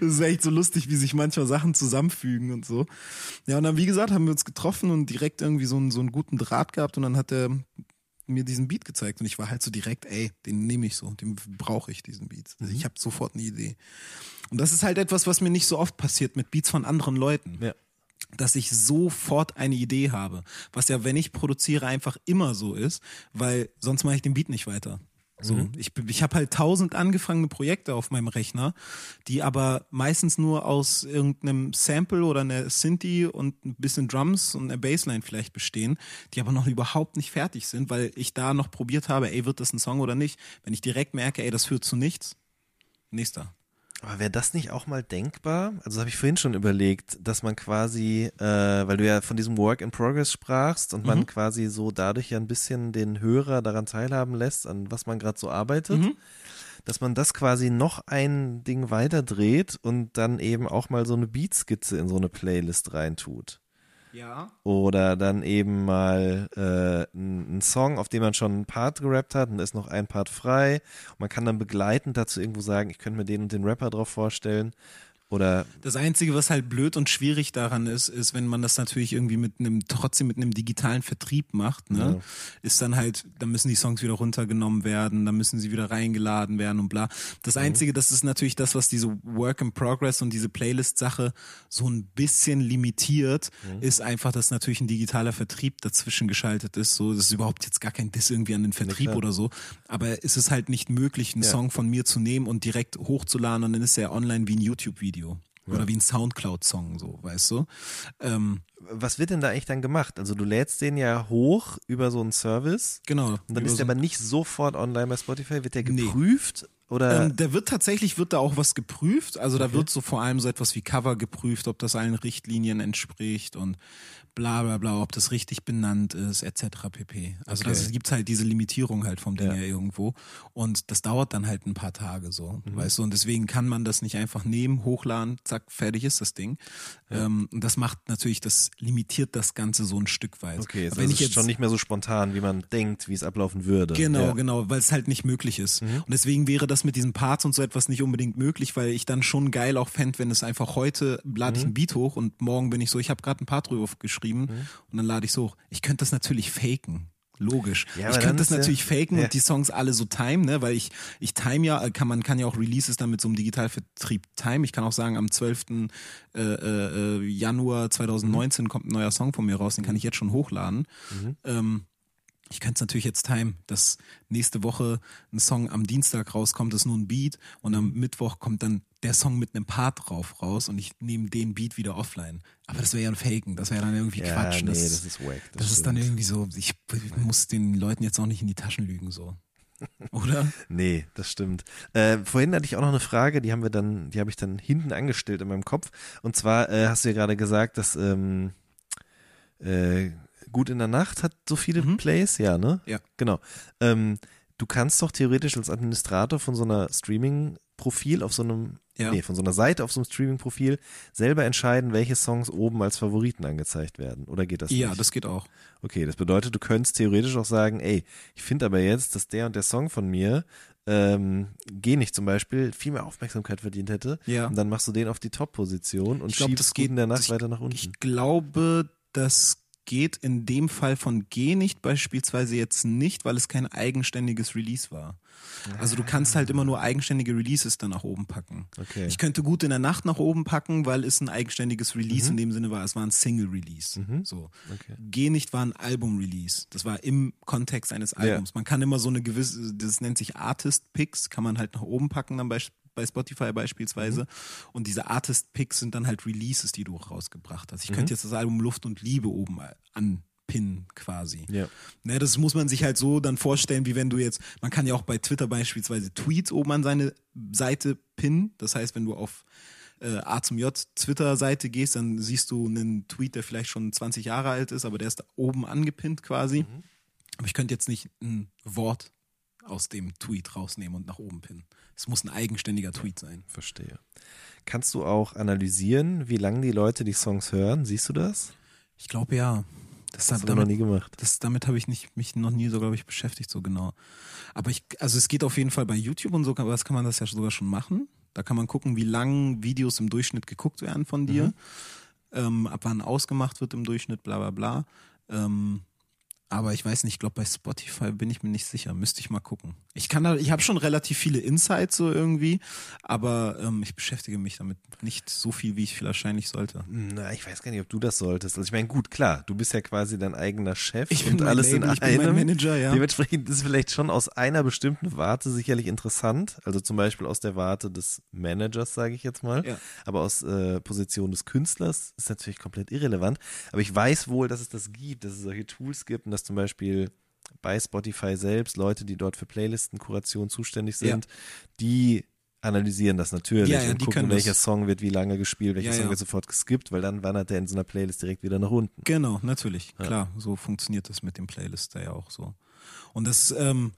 Das ist echt so lustig, wie sich manchmal Sachen zusammenfügen und so. Ja, und dann, wie gesagt, haben wir uns getroffen und direkt irgendwie so einen, so einen guten Draht gehabt und dann hat er mir diesen Beat gezeigt und ich war halt so direkt, ey, den nehme ich so, den brauche ich, diesen Beat. Also ich habe sofort eine Idee. Und das ist halt etwas, was mir nicht so oft passiert mit Beats von anderen Leuten Ja. dass ich sofort eine Idee habe. Was ja, wenn ich produziere, einfach immer so ist, weil sonst mache ich den Beat nicht weiter. So, ich, bin- ich habe halt tausend angefangene Projekte auf meinem Rechner, die aber meistens nur aus irgendeinem Sample oder einer Synthi und ein bisschen Drums und einer Bassline vielleicht bestehen, die aber noch überhaupt nicht fertig sind, weil ich da noch probiert habe, ey, wird das ein Song oder nicht? Wenn ich direkt merke, ey, das führt zu nichts, nächster. Aber wäre das nicht auch mal denkbar? Also das habe ich vorhin schon überlegt, dass man quasi, äh, weil du ja von diesem Work in Progress sprachst und man quasi so dadurch ja ein bisschen den Hörer daran teilhaben lässt, an was man gerade so arbeitet, dass man das quasi noch ein Ding weiter dreht und dann eben auch mal so eine Beatskizze in so eine Playlist reintut. Ja. Oder dann eben mal äh, einen Song, auf dem man schon einen Part gerappt hat und ist noch ein Part frei. Und man kann dann begleitend dazu irgendwo sagen, ich könnte mir den und den Rapper drauf vorstellen. Oder das Einzige, was halt blöd und schwierig daran ist, ist, wenn man das natürlich irgendwie mit einem, trotzdem mit einem digitalen Vertrieb macht, ne, Ja. ist dann halt, dann müssen die Songs wieder runtergenommen werden, dann müssen sie wieder reingeladen werden und bla. Das Mhm. Einzige, das ist natürlich das, was diese Work in Progress und diese Playlist-Sache so ein bisschen limitiert, Mhm. ist einfach, dass natürlich ein digitaler Vertrieb dazwischen geschaltet ist. So, das ist überhaupt jetzt gar kein Diss irgendwie an den Vertrieb oder so. Aber es ist halt nicht möglich, einen Ja. Song von mir zu nehmen und direkt hochzuladen und dann ist er online wie ein YouTube-Video. Oder wie ein Soundcloud-Song, so, weißt du? Ähm, was wird denn da eigentlich dann gemacht? Also du lädst den ja hoch über so einen Service genau. und dann ist so- der aber nicht sofort online bei Spotify. Wird der Nee. geprüft? Oder Ähm, der wird tatsächlich, wird da auch was geprüft. Also da Okay. wird so vor allem so etwas wie Cover geprüft, ob das allen Richtlinien entspricht und bla bla bla, ob das richtig benannt ist, etc. pp. Also Okay. das gibt halt diese Limitierung halt vom Ding Ja. her irgendwo. Und das dauert dann halt ein paar Tage so, Mhm. weißt du, und deswegen kann man das nicht einfach nehmen, hochladen, zack, fertig ist das Ding. Ähm, und das macht natürlich, das limitiert das Ganze so ein Stück weit. okay, also es ist schon nicht mehr so spontan, wie man denkt, wie es ablaufen würde. Genau, ja. genau, weil es halt nicht möglich ist. Mhm. Und deswegen wäre das mit diesen Parts und so etwas nicht unbedingt möglich, weil ich dann schon geil auch fände, wenn es einfach heute lade Mhm. ich ein Beat hoch und morgen bin ich so, ich habe gerade ein Part drüber geschrieben Mhm. und dann lade ich so hoch. Ich könnte das natürlich faken. Logisch. Ja, ich könnte das ist ja- natürlich faken ja. und die Songs alle so time, ne, weil ich ich time ja, äh, kann man kann ja auch Releases dann mit so einem Digitalvertrieb time. Ich kann auch sagen, am 12. Äh, äh, Januar 2019 Mhm. kommt ein neuer Song von mir raus, den kann ich jetzt schon hochladen. Ähm, ich könnte es natürlich jetzt timen, dass nächste Woche ein Song am Dienstag rauskommt, ist nur ein Beat und am Mittwoch kommt dann der Song mit einem Part drauf raus und ich nehme den Beat wieder offline. Aber das wäre ja ein Faken, das wäre dann irgendwie Ja, Quatsch. nee, das, das ist wack. das ist dann irgendwie so, ich muss den Leuten jetzt auch nicht in die Taschen lügen, so. Oder? Nee, das stimmt. Äh, vorhin hatte ich auch noch eine Frage, die haben wir dann, die habe ich dann hinten angestellt in meinem Kopf. Und zwar äh, hast du ja gerade gesagt, dass ähm, äh, Gut in der Nacht hat so viele Mhm. Plays, ja, ne? Ja. Genau. Ähm, du kannst doch theoretisch als Administrator von so einer Streaming-Profil auf so einem, Ja. nee, von so einer Seite auf so einem Streaming-Profil selber entscheiden, welche Songs oben als Favoriten angezeigt werden. Oder geht das Ja, nicht? das geht auch. Okay, das bedeutet, du könntest theoretisch auch sagen, ey, ich finde aber jetzt, dass der und der Song von mir, ähm, geh nicht zum Beispiel, viel mehr Aufmerksamkeit verdient hätte. Ja. Und dann machst du den auf die Top-Position und Ich glaub, schiebst das gut in geht- der Nacht weiter nach unten. Ich glaube, das geht in dem Fall von G nicht beispielsweise jetzt nicht, weil es kein eigenständiges Release war. Also du kannst halt immer nur eigenständige Releases dann nach oben packen. Okay. Ich könnte gut in der Nacht nach oben packen, weil es ein eigenständiges Release Mhm. in dem Sinne war. Es war ein Single-Release. So. Okay. Geh nicht war ein Album-Release. Das war im Kontext eines Albums. Man kann immer so eine gewisse, das nennt sich Artist-Picks, kann man halt nach oben packen dann bei, bei Spotify beispielsweise. Mhm. Und diese Artist-Picks sind dann halt Releases, die du rausgebracht hast. Ich Mhm. könnte jetzt das Album Luft und Liebe oben anpinnen quasi. Ja. Ne, das muss man sich halt so dann vorstellen, wie wenn du jetzt, man kann ja auch bei Twitter beispielsweise Tweets oben an seine Seite pinnen. Das heißt, wenn du auf äh, A zum J Twitter-Seite gehst, dann siehst du einen Tweet, der vielleicht schon 20 Jahre alt ist, aber der ist da oben angepinnt quasi. Aber ich könnte jetzt nicht ein Wort aus dem Tweet rausnehmen und nach oben pinnen. Es muss ein eigenständiger Tweet sein. Verstehe. Kannst du auch analysieren, wie lange die Leute die Songs hören? Siehst du das? Ich glaube ja. Das Das hat du noch damit, nie gemacht. das, damit habe ich nicht, mich noch nie so, glaube ich, beschäftigt, so genau. Aber ich, also es geht auf jeden Fall bei YouTube und so, was kann man das ja sogar schon machen. Da kann man gucken, wie lang Videos im Durchschnitt geguckt werden von dir, ähm, ab wann ausgemacht wird im Durchschnitt, bla bla bla. Ähm, aber ich weiß nicht, ich glaube bei Spotify bin ich mir nicht sicher, müsste ich mal gucken. Ich kann da, ich habe schon relativ viele Insights so irgendwie, aber ähm, ich beschäftige mich damit nicht so viel, wie ich wahrscheinlich sollte. Na, ich weiß gar nicht, ob du das solltest. Also ich meine, gut, klar, du bist ja quasi dein eigener Chef Ich und alles Label, in ich bin mein einem. Manager, ja. Dementsprechend ist vielleicht schon aus einer bestimmten Warte sicherlich interessant. Also zum Beispiel aus der Warte des Managers, sage ich jetzt mal. Ja. Aber aus äh, Position des Künstlers ist natürlich komplett irrelevant. Aber ich weiß wohl, dass es das gibt, dass es solche Tools gibt und dass zum Beispiel bei Spotify selbst Leute, die dort für Playlistenkuration zuständig sind, die analysieren das natürlich Ja, ja, und gucken, welcher das. Song wird wie lange gespielt, welcher Ja, Song ja. wird sofort geskippt, weil dann wandert der in so einer Playlist direkt wieder nach unten. Genau, natürlich. Klar, so funktioniert das mit dem Playlist da ja auch so. Und das, ähm,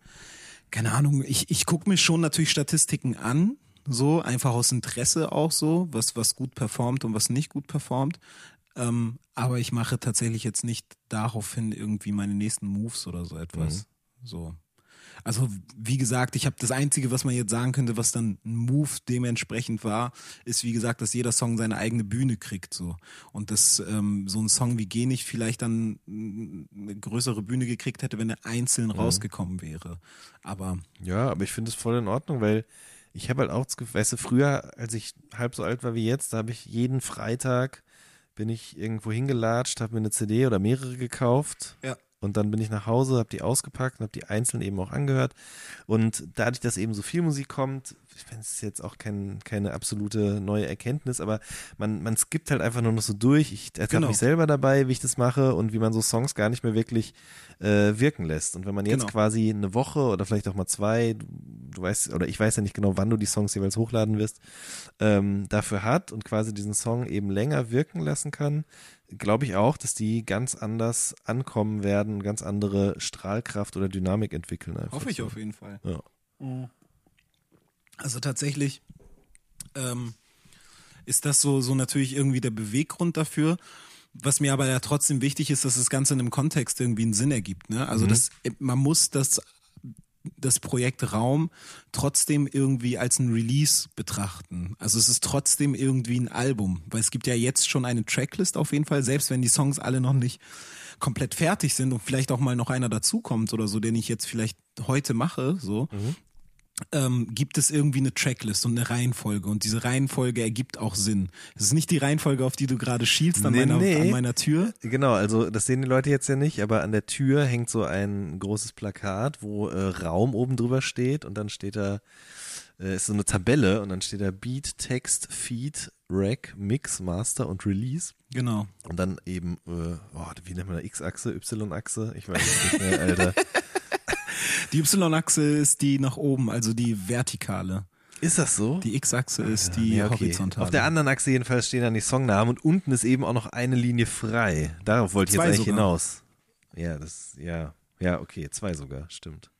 keine Ahnung, ich, ich gucke mir schon natürlich Statistiken an, so, einfach aus Interesse auch so, was, was gut performt und was nicht gut performt. Ähm, aber ich mache tatsächlich jetzt nicht daraufhin irgendwie meine nächsten Moves oder so etwas. So. Also wie gesagt, ich habe das Einzige, was man jetzt sagen könnte, was dann ein Move dementsprechend war, ist wie gesagt, dass jeder Song seine eigene Bühne kriegt so und dass ähm, so ein Song wie Geh nicht vielleicht dann eine größere Bühne gekriegt hätte, wenn er einzeln rausgekommen wäre. Aber Ja, aber ich finde es voll in Ordnung, weil ich habe halt auch weißt du, früher, als ich halb so alt war wie jetzt, da habe ich jeden Freitag bin ich irgendwo hingelatscht, habe mir eine CD oder mehrere gekauft. Ja. Und dann bin ich nach Hause, habe die ausgepackt und habe die einzeln eben auch angehört. Und dadurch, dass eben so viel Musik kommt, ich meine, es ist jetzt auch kein, keine absolute neue Erkenntnis, aber man, man skippt halt einfach nur noch so durch. Ich ertappe Genau. mich selber dabei, wie ich das mache und wie man so Songs gar nicht mehr wirklich äh, wirken lässt. Und wenn man jetzt Genau. quasi eine Woche oder vielleicht auch mal zwei, du, du weißt, oder ich weiß ja nicht genau, wann du die Songs jeweils hochladen wirst, ähm, dafür hat und quasi diesen Song eben länger wirken lassen kann, glaube ich auch, dass die ganz anders ankommen werden, ganz andere Strahlkraft oder Dynamik entwickeln. Hoffe ich so. auf jeden Fall. Ja. Also tatsächlich ähm, ist das so, so natürlich irgendwie der Beweggrund dafür. Was mir aber ja trotzdem wichtig ist, dass das Ganze in einem Kontext irgendwie einen Sinn ergibt. Ne? Also das, man muss das, das Projekt Raum trotzdem irgendwie als ein Release betrachten. Also es ist trotzdem irgendwie ein Album, weil es gibt ja jetzt schon eine Tracklist auf jeden Fall, selbst wenn die Songs alle noch nicht komplett fertig sind und vielleicht auch mal noch einer dazukommt oder so, den ich jetzt vielleicht heute mache, so, ähm, gibt es irgendwie eine Tracklist und eine Reihenfolge und diese Reihenfolge ergibt auch Sinn. Es ist nicht die Reihenfolge, auf die du gerade schielst an, Nee, meiner, nee. an meiner Tür. Genau, also das sehen die Leute jetzt ja nicht, aber an der Tür hängt so ein großes Plakat, wo äh, Raum oben drüber steht und dann steht da, äh, ist so eine Tabelle und dann steht da Beat, Text, Feed, Rack, Mix, Master und Release. Genau. Und dann eben, äh, oh, wie nennt man das, X-Achse, Y-Achse? Ich weiß nicht mehr, Alter. Die Y-Achse ist die nach oben, also die vertikale. Ist das so? Die X-Achse ist die Ja, okay. horizontale. Auf der anderen Achse jedenfalls stehen dann die Songnamen und unten ist eben auch noch eine Linie frei. Darauf wollte ich jetzt eigentlich sogar. hinaus. Ja, das, ja, ja, okay, zwei sogar, stimmt.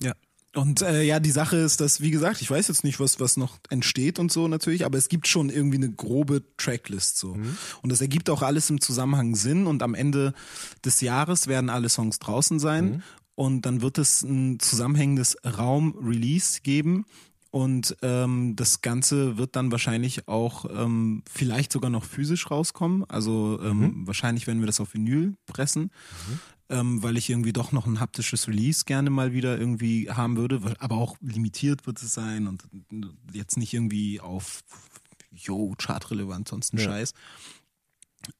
Ja. Und äh, ja, die Sache ist, dass, wie gesagt, ich weiß jetzt nicht, was, was noch entsteht und so natürlich, aber es gibt schon irgendwie eine grobe Tracklist so. Und das ergibt auch alles im Zusammenhang Sinn und am Ende des Jahres werden alle Songs draußen sein und dann wird es ein zusammenhängendes Raum-Release geben. Und ähm, das Ganze wird dann wahrscheinlich auch ähm, vielleicht sogar noch physisch rauskommen. Also ähm, wahrscheinlich werden wir das auf Vinyl pressen ähm, weil ich irgendwie doch noch ein haptisches Release gerne mal wieder irgendwie haben würde, aber auch limitiert wird es sein und jetzt nicht irgendwie auf yo, chartrelevant, sonst ein Ja. Scheiß.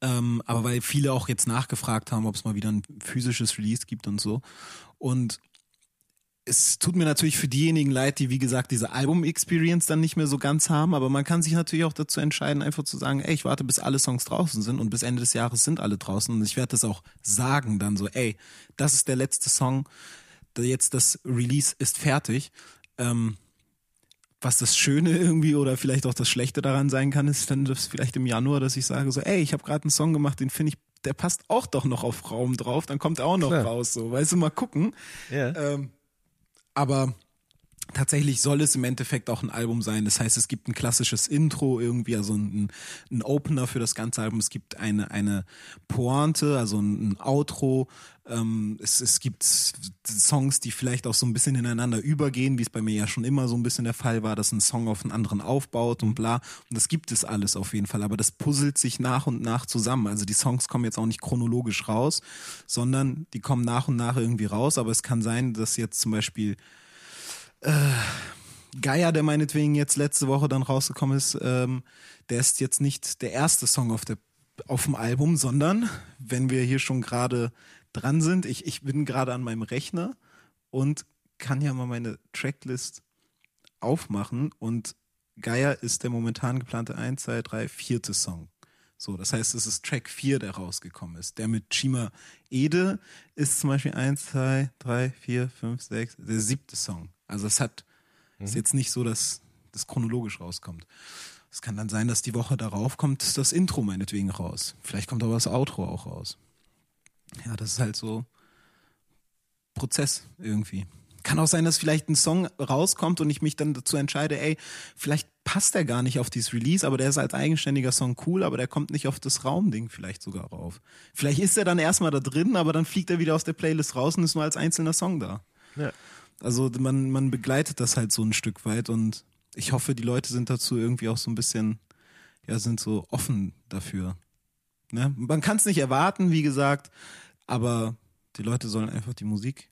Ähm, aber weil viele auch jetzt nachgefragt haben, ob es mal wieder ein physisches Release gibt und so. Und es tut mir natürlich für diejenigen leid, die wie gesagt diese Album-Experience dann nicht mehr so ganz haben, aber man kann sich natürlich auch dazu entscheiden, einfach zu sagen, ey, ich warte, bis alle Songs draußen sind und bis Ende des Jahres sind alle draußen und ich werde das auch sagen dann so, ey, das ist der letzte Song, jetzt das Release ist fertig. Ähm, was das Schöne irgendwie oder vielleicht auch das Schlechte daran sein kann, ist dann das vielleicht im Januar, dass ich sage so, ey, ich habe gerade einen Song gemacht, den finde ich, der passt auch doch noch auf Raum drauf, dann kommt er auch noch Klar. raus, so, weißt du, mal gucken. Ja. Ähm, aber tatsächlich soll es im Endeffekt auch ein Album sein. Das heißt, es gibt ein klassisches Intro irgendwie, also ein, ein Opener für das ganze Album. Es gibt eine, eine Pointe, also ein, ein Outro. Ähm, es, es gibt Songs, die vielleicht auch so ein bisschen ineinander übergehen, wie es bei mir ja schon immer so ein bisschen der Fall war, dass ein Song auf einen anderen aufbaut und bla. Und das gibt es alles auf jeden Fall. Aber das puzzelt sich nach und nach zusammen. Also die Songs kommen jetzt auch nicht chronologisch raus, sondern die kommen nach und nach irgendwie raus. Aber es kann sein, dass jetzt zum Beispiel Geier, der meinetwegen jetzt letzte Woche dann rausgekommen ist, ähm, der ist jetzt nicht der erste Song auf, der, auf dem Album, sondern wenn wir hier schon gerade dran sind, ich, ich bin gerade an meinem Rechner und kann ja mal meine Tracklist aufmachen und Geier ist der momentan geplante 1, 2, 3, vierte Song. So, das heißt, es ist Track 4, der rausgekommen ist. Der mit Chima Ede ist zum Beispiel 1, 2, 3, 4, 5, 6, der siebte Song. Also es hat, ist jetzt nicht so, dass das chronologisch rauskommt. Es kann dann sein, dass die Woche darauf kommt das Intro meinetwegen raus. Vielleicht kommt aber das Outro auch raus. Ja, das ist halt so Prozess irgendwie. Kann auch sein, dass vielleicht ein Song rauskommt und ich mich dann dazu entscheide, ey, vielleicht passt der gar nicht auf dieses Release, aber der ist als eigenständiger Song cool, aber der kommt nicht auf das Raumding vielleicht sogar rauf. Vielleicht ist er dann erstmal da drin, aber dann fliegt er wieder aus der Playlist raus und ist nur als einzelner Song da. Ja. Also man, man begleitet das halt so ein Stück weit und ich hoffe, die Leute sind dazu irgendwie auch so ein bisschen, ja, sind so offen dafür. Ne? Man kann es nicht erwarten, wie gesagt, aber die Leute sollen einfach die Musik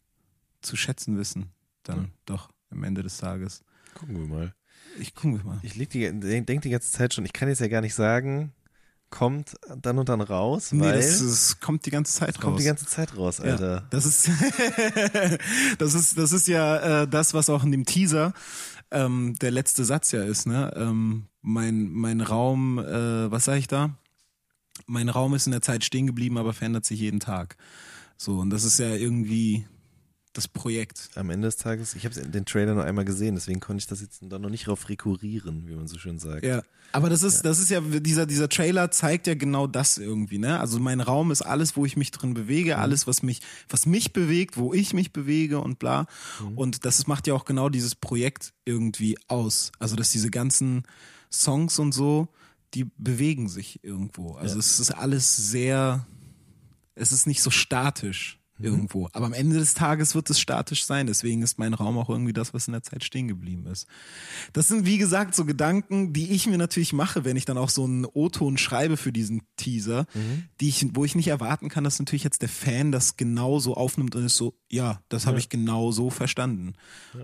zu schätzen wissen. Dann Ja. doch am Ende des Tages. Gucken wir mal. Ich gucke mal. Ich leg die, denk, denk die ganze Zeit schon, ich kann jetzt ja gar nicht sagen, kommt dann und dann raus, Nee, weil das, das kommt die ganze Zeit kommt raus. die ganze Zeit raus, Alter. Ja, das ist das ist das ist ja äh, das, was auch in dem Teaser ähm, der letzte Satz ja ist. Ne? Ähm, mein mein Raum, äh, was sage ich da? Mein Raum ist in der Zeit stehen geblieben, aber verändert sich jeden Tag. So und das ist ja irgendwie das Projekt. Am Ende des Tages, ich habe den Trailer nur einmal gesehen, deswegen konnte ich das jetzt da noch nicht drauf rekurrieren, wie man so schön sagt. Ja, aber das ist, das ist ja, dieser, dieser Trailer zeigt ja genau das irgendwie, ne? Also mein Raum ist alles, wo ich mich drin bewege, alles, was mich, was mich bewegt, wo ich mich bewege und bla. Und das macht ja auch genau dieses Projekt irgendwie aus. Also, dass diese ganzen Songs und so, die bewegen sich irgendwo. Also, Ja. es ist alles sehr, es ist nicht so statisch irgendwo. Aber am Ende des Tages wird es statisch sein. Deswegen ist mein Raum auch irgendwie das, was in der Zeit stehen geblieben ist. Das sind, wie gesagt, so Gedanken, die ich mir natürlich mache, wenn ich dann auch so einen O-Ton schreibe für diesen Teaser, die ich, wo ich nicht erwarten kann, dass natürlich jetzt der Fan das genau so aufnimmt und ist so, ja, das habe ich genau so verstanden.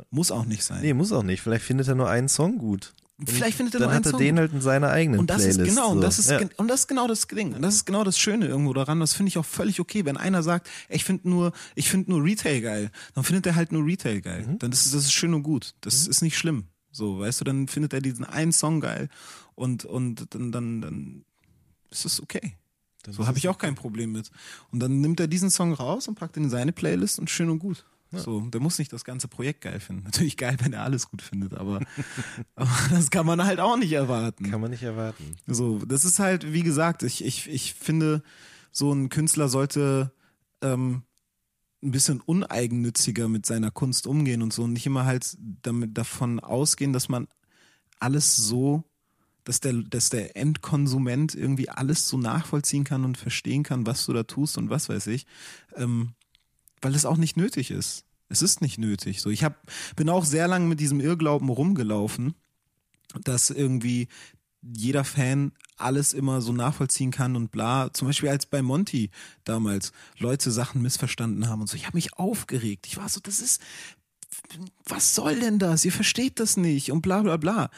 Muss auch nicht sein. Nee, muss auch nicht. Vielleicht findet er nur einen Song gut. Und Vielleicht findet er dann nur einen hat er Song den halt in seiner eigenen Und das Playlist. ist genau, und so. das ist, ja. und das ist genau das Ding. Und das ist genau das Schöne irgendwo daran. Das finde ich auch völlig okay. Wenn einer sagt, ich finde nur, ich finde nur Retail geil, dann findet er halt nur Retail geil. Mhm. Dann ist das ist schön und gut. Das ist nicht schlimm. So, weißt du, dann findet er diesen einen Song geil und, und dann, dann, dann ist das okay. Dann So habe es ich auch kein Problem mit. Und dann nimmt er diesen Song raus und packt ihn in seine Playlist und schön und gut. So, der muss nicht das ganze Projekt geil finden. Natürlich geil, wenn er alles gut findet, aber, aber das kann man halt auch nicht erwarten. Kann man nicht erwarten. So, das ist halt, wie gesagt, ich, ich, ich finde, so ein Künstler sollte ähm, ein bisschen uneigennütziger mit seiner Kunst umgehen und so und nicht immer halt damit davon ausgehen, dass man alles so, dass der, dass der Endkonsument irgendwie alles so nachvollziehen kann und verstehen kann, was du da tust und was weiß ich, ähm, weil es auch nicht nötig ist. Es ist nicht nötig. So, ich hab, bin auch sehr lange mit diesem Irrglauben rumgelaufen, dass irgendwie jeder Fan alles immer so nachvollziehen kann und bla. Zum Beispiel als bei Monty damals Leute Sachen missverstanden haben und so. Ich habe mich aufgeregt. Ich war so, das ist, was soll denn das? Ihr versteht das nicht und bla bla bla.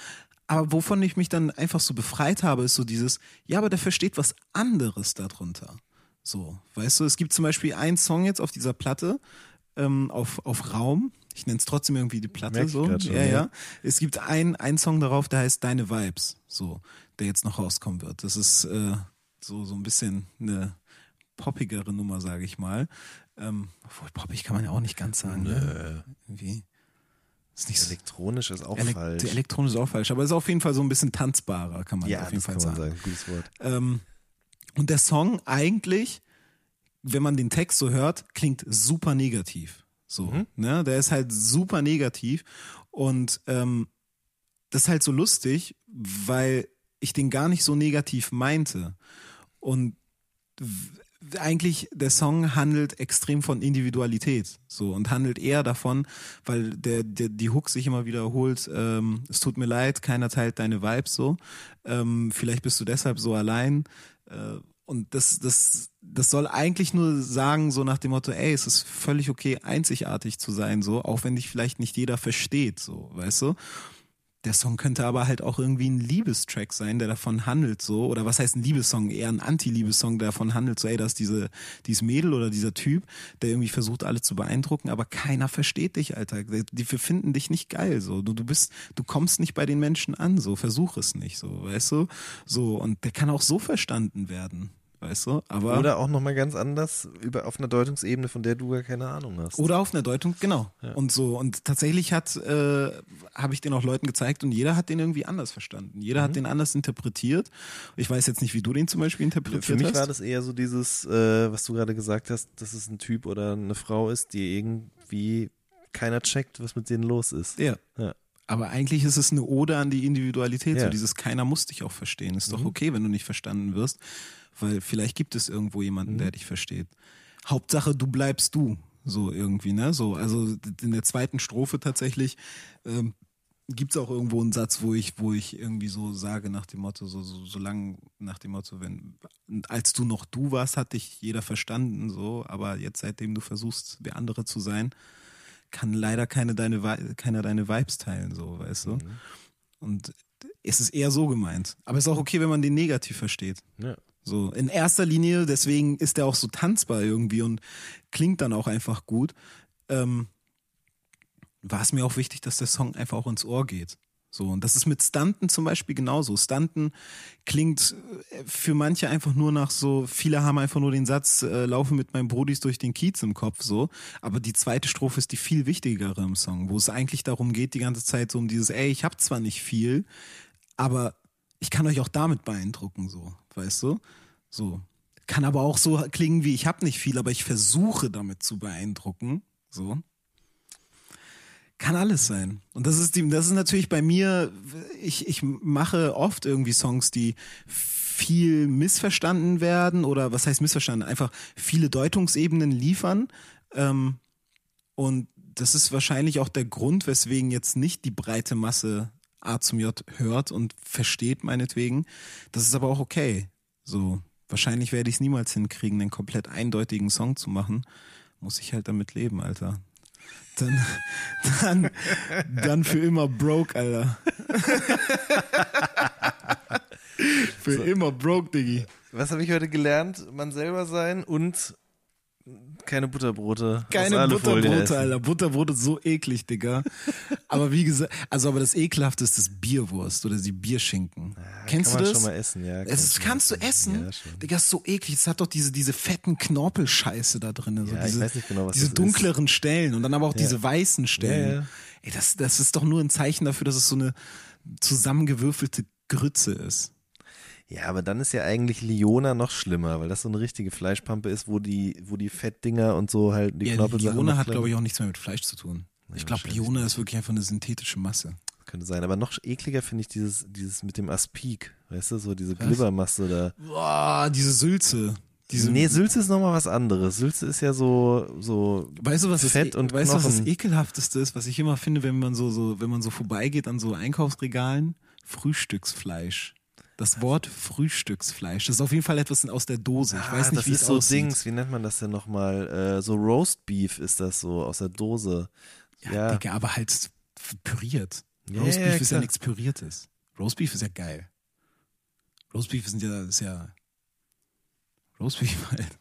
Aber wovon ich mich dann einfach so befreit habe, ist so dieses, ja, aber der versteht was anderes darunter. So, weißt du, es gibt zum Beispiel einen Song jetzt auf dieser Platte, ähm, auf, auf Raum. Ich nenne es trotzdem irgendwie die Platte Merk so. schon, ja, ja. ja. Es gibt einen, einen Song darauf, der heißt Deine Vibes, so, der jetzt noch rauskommen wird. Das ist äh, so, so ein bisschen eine poppigere Nummer, sage ich mal. Ähm, obwohl poppig kann man ja auch nicht ganz sagen. Ne? Irgendwie. Ist nicht. Elektronisch ist auch Elek falsch. Elektronisch ist auch falsch, aber ist auf jeden Fall so ein bisschen tanzbarer, kann man ja, auf jeden Fall sagen. sagen. Gutes Wort. Ähm, und der Song eigentlich, wenn man den Text so hört, klingt super negativ. So, Mhm. ne? Der ist halt super negativ. Und ähm, das ist halt so lustig, weil ich den gar nicht so negativ meinte. Und eigentlich der Song handelt extrem von Individualität so und handelt eher davon, weil der, der die Hook sich immer wiederholt, ähm, es tut mir leid, keiner teilt deine Vibes so, ähm, vielleicht bist du deshalb so allein und das, das, das soll eigentlich nur sagen, so nach dem Motto, ey, es ist völlig okay, einzigartig zu sein, so, auch wenn dich vielleicht nicht jeder versteht, so, weißt du? Der Song könnte aber halt auch irgendwie ein Liebestrack sein, der davon handelt, so, oder was heißt ein Liebessong? Eher ein Anti-Liebessong, der davon handelt, so, ey, da ist diese, dieses Mädel oder dieser Typ, der irgendwie versucht, alle zu beeindrucken, aber keiner versteht dich, Alter. Die, die finden dich nicht geil, so. Du, du bist, du kommst nicht bei den Menschen an, so, versuch es nicht, so, weißt du? So, und der kann auch so verstanden werden weißt du? Aber Oder auch nochmal ganz anders über, auf einer Deutungsebene, von der du gar keine Ahnung hast. Oder auf einer Deutung, genau. Und so. Und tatsächlich hat, äh, habe ich den auch Leuten gezeigt und jeder hat den irgendwie anders verstanden. Jeder Mhm. hat den anders interpretiert. Ich weiß jetzt nicht, wie du den zum Beispiel interpretiert Für mich hast. war das eher so dieses, äh, was du gerade gesagt hast, dass es ein Typ oder eine Frau ist, die irgendwie keiner checkt, was mit denen los ist. ja. Ja. Aber eigentlich ist es eine Ode an die Individualität. Ja. Mhm. So dieses keiner muss dich auch verstehen. Ist doch okay, wenn du nicht verstanden wirst, weil vielleicht gibt es irgendwo jemanden, Mhm. der dich versteht. Hauptsache, du bleibst du. So irgendwie, ne? So, also in der zweiten Strophe tatsächlich ähm, gibt es auch irgendwo einen Satz, wo ich, wo ich irgendwie so sage nach dem Motto, so, so, so lang nach dem Motto, wenn, als du noch du warst, hat dich jeder verstanden, so, aber jetzt, seitdem du versuchst, der andere zu sein, kann leider keine deine, keiner deine Vibes teilen, so, weißt du? Und es ist eher so gemeint. Aber es ist auch okay, wenn man den negativ versteht. Ja. So, in erster Linie, deswegen ist der auch so tanzbar irgendwie und klingt dann auch einfach gut. Ähm, war es mir auch wichtig, dass der Song einfach auch ins Ohr geht. So, und das ist mit Stunten zum Beispiel genauso. Stunten klingt äh, für manche einfach nur nach so, viele haben einfach nur den Satz, äh, laufe mit meinen Brodis durch den Kiez im Kopf, so. Aber die zweite Strophe ist die viel wichtigere im Song, wo es eigentlich darum geht, die ganze Zeit so um dieses, ey, ich hab zwar nicht viel, aber ich kann euch auch damit beeindrucken, so, weißt du? So. Kann aber auch so klingen wie, ich hab nicht viel, aber ich versuche damit zu beeindrucken, so. Kann alles sein. Und das ist die, das ist natürlich bei mir, ich, ich mache oft irgendwie Songs, die viel missverstanden werden oder was heißt missverstanden? Einfach viele Deutungsebenen liefern. Ähm, und das ist wahrscheinlich auch der Grund, weswegen jetzt nicht die breite Masse A zum J hört und versteht meinetwegen. Das ist aber auch okay. So, wahrscheinlich werde ich es niemals hinkriegen, einen komplett eindeutigen Song zu machen. Muss ich halt damit leben, Alter. Dann, dann, dann für immer broke, Alter. für immer broke, Diggi. Was habe ich heute gelernt? Man selber sein und keine Butterbrote. Keine Butterbrote, essen. Alter. Butterbrot ist so eklig, Digga. Aber wie gesagt, also aber das ekelhafteste ist das Bierwurst oder die Bierschinken. Kennst kann du das? schon mal essen, ja. kann schon kannst du mal essen. Ja, schon. Digga, ist so eklig. Es hat doch diese, diese fetten Knorpelscheiße da drin. So Ja, ich diese, weiß nicht genau, was diese das ist. dunkleren Stellen und dann aber auch diese weißen Stellen. Ja, ja. Ey, das, das ist doch nur ein Zeichen dafür, dass es so eine zusammengewürfelte Grütze ist. Ja, aber dann ist ja eigentlich Liona noch schlimmer, weil das so eine richtige Fleischpampe ist, wo die, wo die Fettdinger und so halt die Ja, Knorpelsachen Liona hat, glaube ich, auch nichts mehr mit Fleisch zu tun. Ich glaube, Liona ist wirklich einfach eine synthetische Masse. Könnte sein. Aber noch ekliger finde ich dieses, dieses mit dem Aspik. Weißt du, so diese Glibbermasse da. Boah, diese Sülze. Diese, nee, Sülze ist nochmal was anderes. Sülze ist ja so, so Weißt du, was Fett e- und weißt du, was das Knochen. ekelhafteste ist, was ich immer finde, wenn man so, so, wenn man so vorbeigeht an so Einkaufsregalen? Frühstücksfleisch. Das Wort Frühstücksfleisch. Das ist auf jeden Fall etwas aus der Dose. Ich weiß Ah, nicht, das wie ist es so aussieht. Dings, wie nennt man das denn nochmal? Äh, so Roast Beef ist das so aus der Dose. Ja, Ja, Digga, aber halt püriert. Ja, Roastbeef ja, ist ja nichts Püriertes. Roastbeef ist ja geil. Roastbeef sind ja, ist ja Roastbeef halt.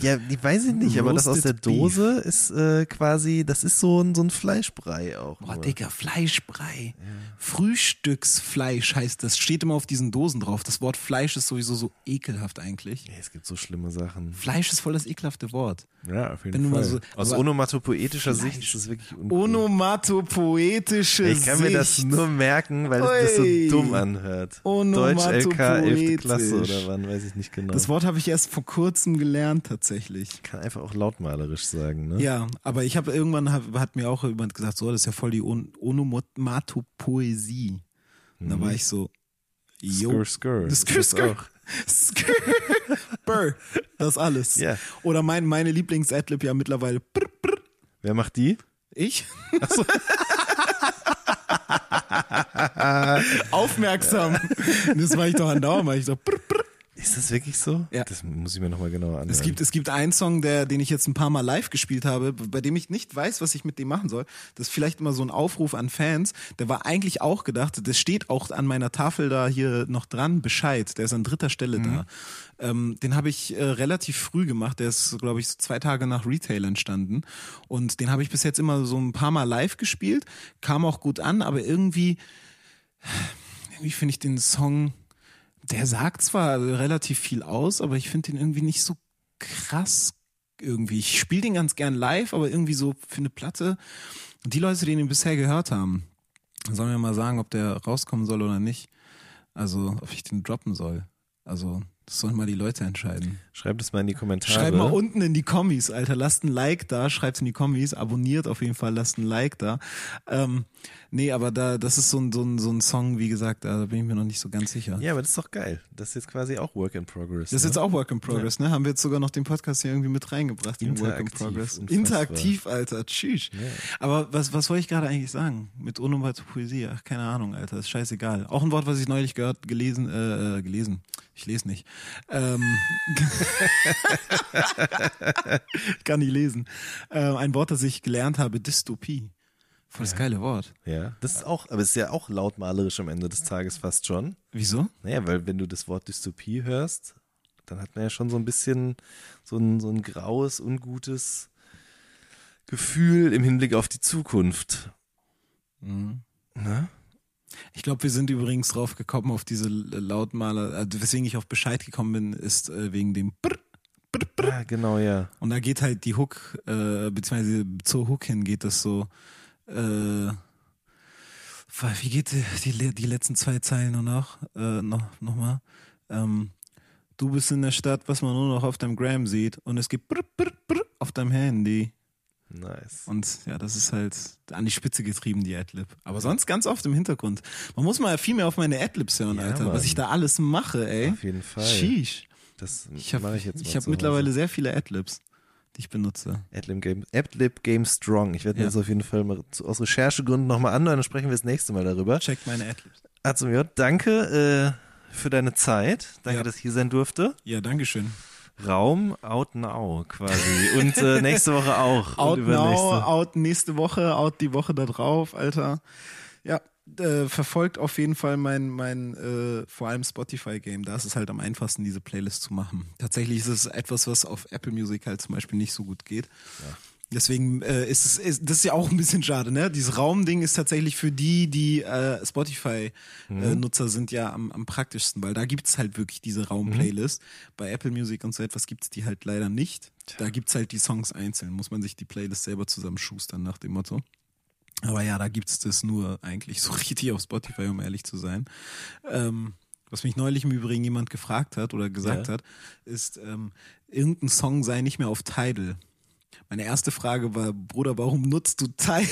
Ja, die weiß ich nicht, aber das aus der Roasted Beef. Dose ist äh, quasi, das ist so ein, so ein Fleischbrei auch. Boah. Digga, Fleischbrei. Frühstücksfleisch heißt das. Steht immer auf diesen Dosen drauf. Das Wort Fleisch ist sowieso so ekelhaft eigentlich. Ja, es gibt so schlimme Sachen. Fleisch ist voll das ekelhafte Wort. Ja, auf jeden Wenn Fall. so- Aus onomatopoetischer Fleisch. Sicht ist das wirklich uncool. Onomatopoetische Ich kann mir das Sicht. nur merken, weil es das so dumm anhört. Deutsch LK 11. Klasse oder wann, weiß ich nicht genau. Das Wort habe ich erst vor kurzem gelernt tatsächlich. kann einfach auch lautmalerisch sagen, ne? Ja, aber ich habe irgendwann hab, hat mir auch jemand gesagt, so, das ist ja voll die On Onomatopoesie. Und da war ich so, yo, ist Skur, auch. Skur. Brr, das alles. Ja. Oder mein, meine Lieblings-Adlib ja mittlerweile. Brr, brr. Wer macht die? Ich? Aufmerksam. Das war ich doch andauernd, weil ich so. Brr, brr. Ist das wirklich so? Ja. Das muss ich mir nochmal genauer anhören. Es gibt, es gibt einen Song, der, den ich jetzt ein paar Mal live gespielt habe, bei dem ich nicht weiß, was ich mit dem machen soll. Das ist vielleicht immer so ein Aufruf an Fans. Der war eigentlich auch gedacht, das steht auch an meiner Tafel da hier noch dran, Bescheid. Der ist an dritter Stelle da. Ähm, den habe ich äh, relativ früh gemacht. Der ist, glaube ich, so zwei Tage nach Retail entstanden. Und den habe ich bis jetzt immer so ein paar Mal live gespielt. Kam auch gut an, aber irgendwie, irgendwie finde ich den Song Der sagt zwar relativ viel aus, aber ich finde ihn irgendwie nicht so krass irgendwie. Ich spiele den ganz gern live, aber irgendwie so für eine Platte. Und die Leute, die ihn bisher gehört haben, sollen mir mal sagen, ob der rauskommen soll oder nicht. Also, ob ich den droppen soll. Also, das sollen mal die Leute entscheiden. Schreibt es mal in die Kommentare. Schreibt mal unten in die Kommis, Alter. Lasst ein Like da, schreibt in die Kommis, abonniert auf jeden Fall, lasst ein Like da. Ähm, nee, aber da, das ist so ein, so ein, so ein Song, wie gesagt, da bin ich mir noch nicht so ganz sicher. Ja, aber das ist doch geil. Das ist jetzt quasi auch Work in Progress. Das ist ne? jetzt auch Work in Progress, ne? Haben wir jetzt sogar noch den Podcast hier irgendwie mit reingebracht. den Work in Interaktiv, Progress. unfassbar. Interaktiv, Alter. Tschüss. Aber was, was wollte ich gerade eigentlich sagen? Mit unumwandte Poesie? Ach, keine Ahnung, Alter. Ist scheißegal. Auch ein Wort, was ich neulich gehört, gelesen, äh, äh, gelesen. Ich lese nicht. Ähm, kann nicht lesen. Ähm, ein Wort, das ich gelernt habe, Dystopie. Voll das geile Wort. Ja, das ist auch, aber es ist ja auch lautmalerisch am Ende des Tages fast schon. Wieso? Naja, weil wenn du das Wort Dystopie hörst, dann hat man ja schon so ein bisschen so ein, so ein graues, ungutes Gefühl im Hinblick auf die Zukunft. Mhm. Ne? Ich glaube, wir sind übrigens drauf gekommen auf diese Lautmaler, also weswegen ich auf Bescheid gekommen bin, ist äh, wegen dem Brr, Brr, Brr. Ja, genau, ja. Und da geht halt die Hook, äh, beziehungsweise zur Hook hin geht das so, äh, wie geht die, die, die letzten zwei Zeilen nur noch, äh, noch, noch mal? Ähm, du bist in der Stadt, was man nur noch auf deinem Gram sieht und es gibt Brr, Brr, Brr auf deinem Handy. Nice. Und ja, das ist halt an die Spitze getrieben, die Adlib. Aber sonst ganz oft im Hintergrund. Man muss mal viel mehr auf meine Adlibs hören, Ja, Alter. Mann. Was ich da alles mache, ey. Auf jeden Fall. Sheesh. Das Ich habe mache ich jetzt mal ich hab zu mittlerweile sehr viele Adlibs, die ich benutze. Adlib Game, Adlib Game Strong. Ich werde mir Ja. das auf jeden Fall mal zu, aus Recherchegründen nochmal anhören, dann sprechen wir das nächste Mal darüber. Checkt meine Adlibs. Azum J, danke äh, für deine Zeit. Danke, Ja. dass ich hier sein durfte. Ja, dankeschön. Raum out now quasi. Und äh, nächste Woche auch. Out now, out nächste Woche, out die Woche da drauf, Alter. Ja, äh, verfolgt auf jeden Fall mein, mein äh, vor allem Spotify-Game. Da ist es halt am einfachsten, diese Playlist zu machen. Tatsächlich ist es etwas, was auf Apple Music halt zum Beispiel nicht so gut geht. Deswegen äh, ist es, ist, das ist ja auch ein bisschen schade, ne? Dieses Raumding ist tatsächlich für die, die äh, Spotify-Nutzer sind ja am, am praktischsten, weil da gibt's halt wirklich diese Raum-Playlist. Bei Apple Music und so etwas gibt's die halt leider nicht. Da gibt's halt die Songs einzeln, muss man sich die Playlist selber zusammenschustern nach dem Motto. Aber ja, da gibt's das nur eigentlich so richtig auf Spotify, um ehrlich zu sein. Ähm, was mich neulich im Übrigen jemand gefragt hat oder gesagt Ja. hat, ist, ähm, irgendein Song sei nicht mehr auf Tidal. Meine erste Frage war, Bruder, warum nutzt du Tidal?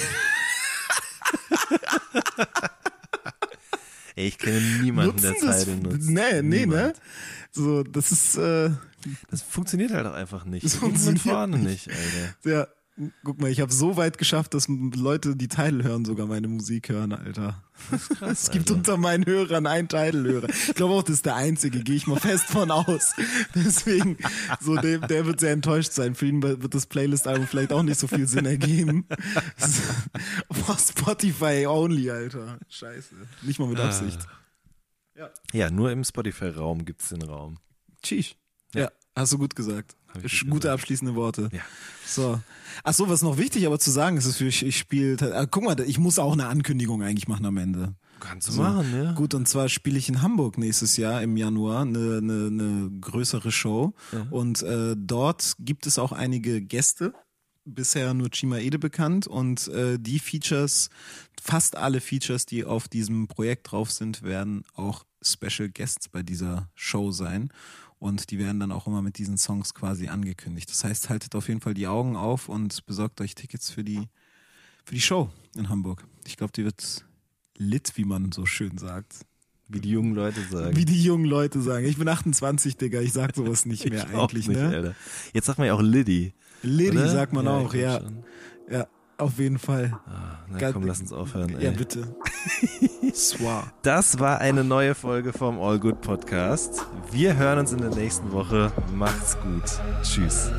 Ey, ich kenne niemanden, der das? Tidal nutzt. Nee, nee, ne? Niemand. So, das ist, äh, Das funktioniert halt auch einfach nicht. Das funktioniert vorne nicht, Alter. ja, guck mal, ich habe so weit geschafft, dass Leute, die Tidal hören, sogar meine Musik hören, Alter. es gibt unter meinen Hörern einen Tidal-Hörer. Ich glaube auch, das ist der einzige, gehe ich mal fest von aus. Deswegen, so dem, der wird sehr enttäuscht sein. Für ihn wird das Playlist-Album vielleicht auch nicht so viel Sinn ergeben. Boah, Spotify only, Alter. Scheiße. Nicht mal mit Absicht. Ja, nur im Spotify-Raum gibt's den Raum. Tschüss. Ja, hast du gut gesagt. Gute abschließende Worte. Ja. So. Ach so, was noch wichtig aber zu sagen ist, ist, ich, ich spiele, äh, guck mal, ich muss auch eine Ankündigung eigentlich machen am Ende. Kannst du So. machen, ne? Gut, und zwar spiele ich in Hamburg nächstes Jahr im Januar eine, eine, eine größere Show. Und äh, dort gibt es auch einige Gäste. Bisher nur Chima Ede bekannt und äh, die Features, fast alle Features, die auf diesem Projekt drauf sind, werden auch Special Guests bei dieser Show sein. Und die werden dann auch immer mit diesen Songs quasi angekündigt. Das heißt, haltet auf jeden Fall die Augen auf und besorgt euch Tickets für die, für die Show in Hamburg. Ich glaube, die wird lit, wie man so schön sagt. Wie die jungen Leute sagen. Wie die jungen Leute sagen. Ich bin 28, Digga, ich sag sowas nicht mehr eigentlich, nicht, ne? Alter. Jetzt sagt man ja auch Liddy. Liddy sagt man Ja, auch, ja. schon. Ja, auf jeden Fall. Ah, na Geil. komm, lass uns aufhören. Ja, Ey. bitte. Swar. Das war eine neue Folge vom All Good Podcast. Wir hören uns in der nächsten Woche. Macht's gut. Tschüss.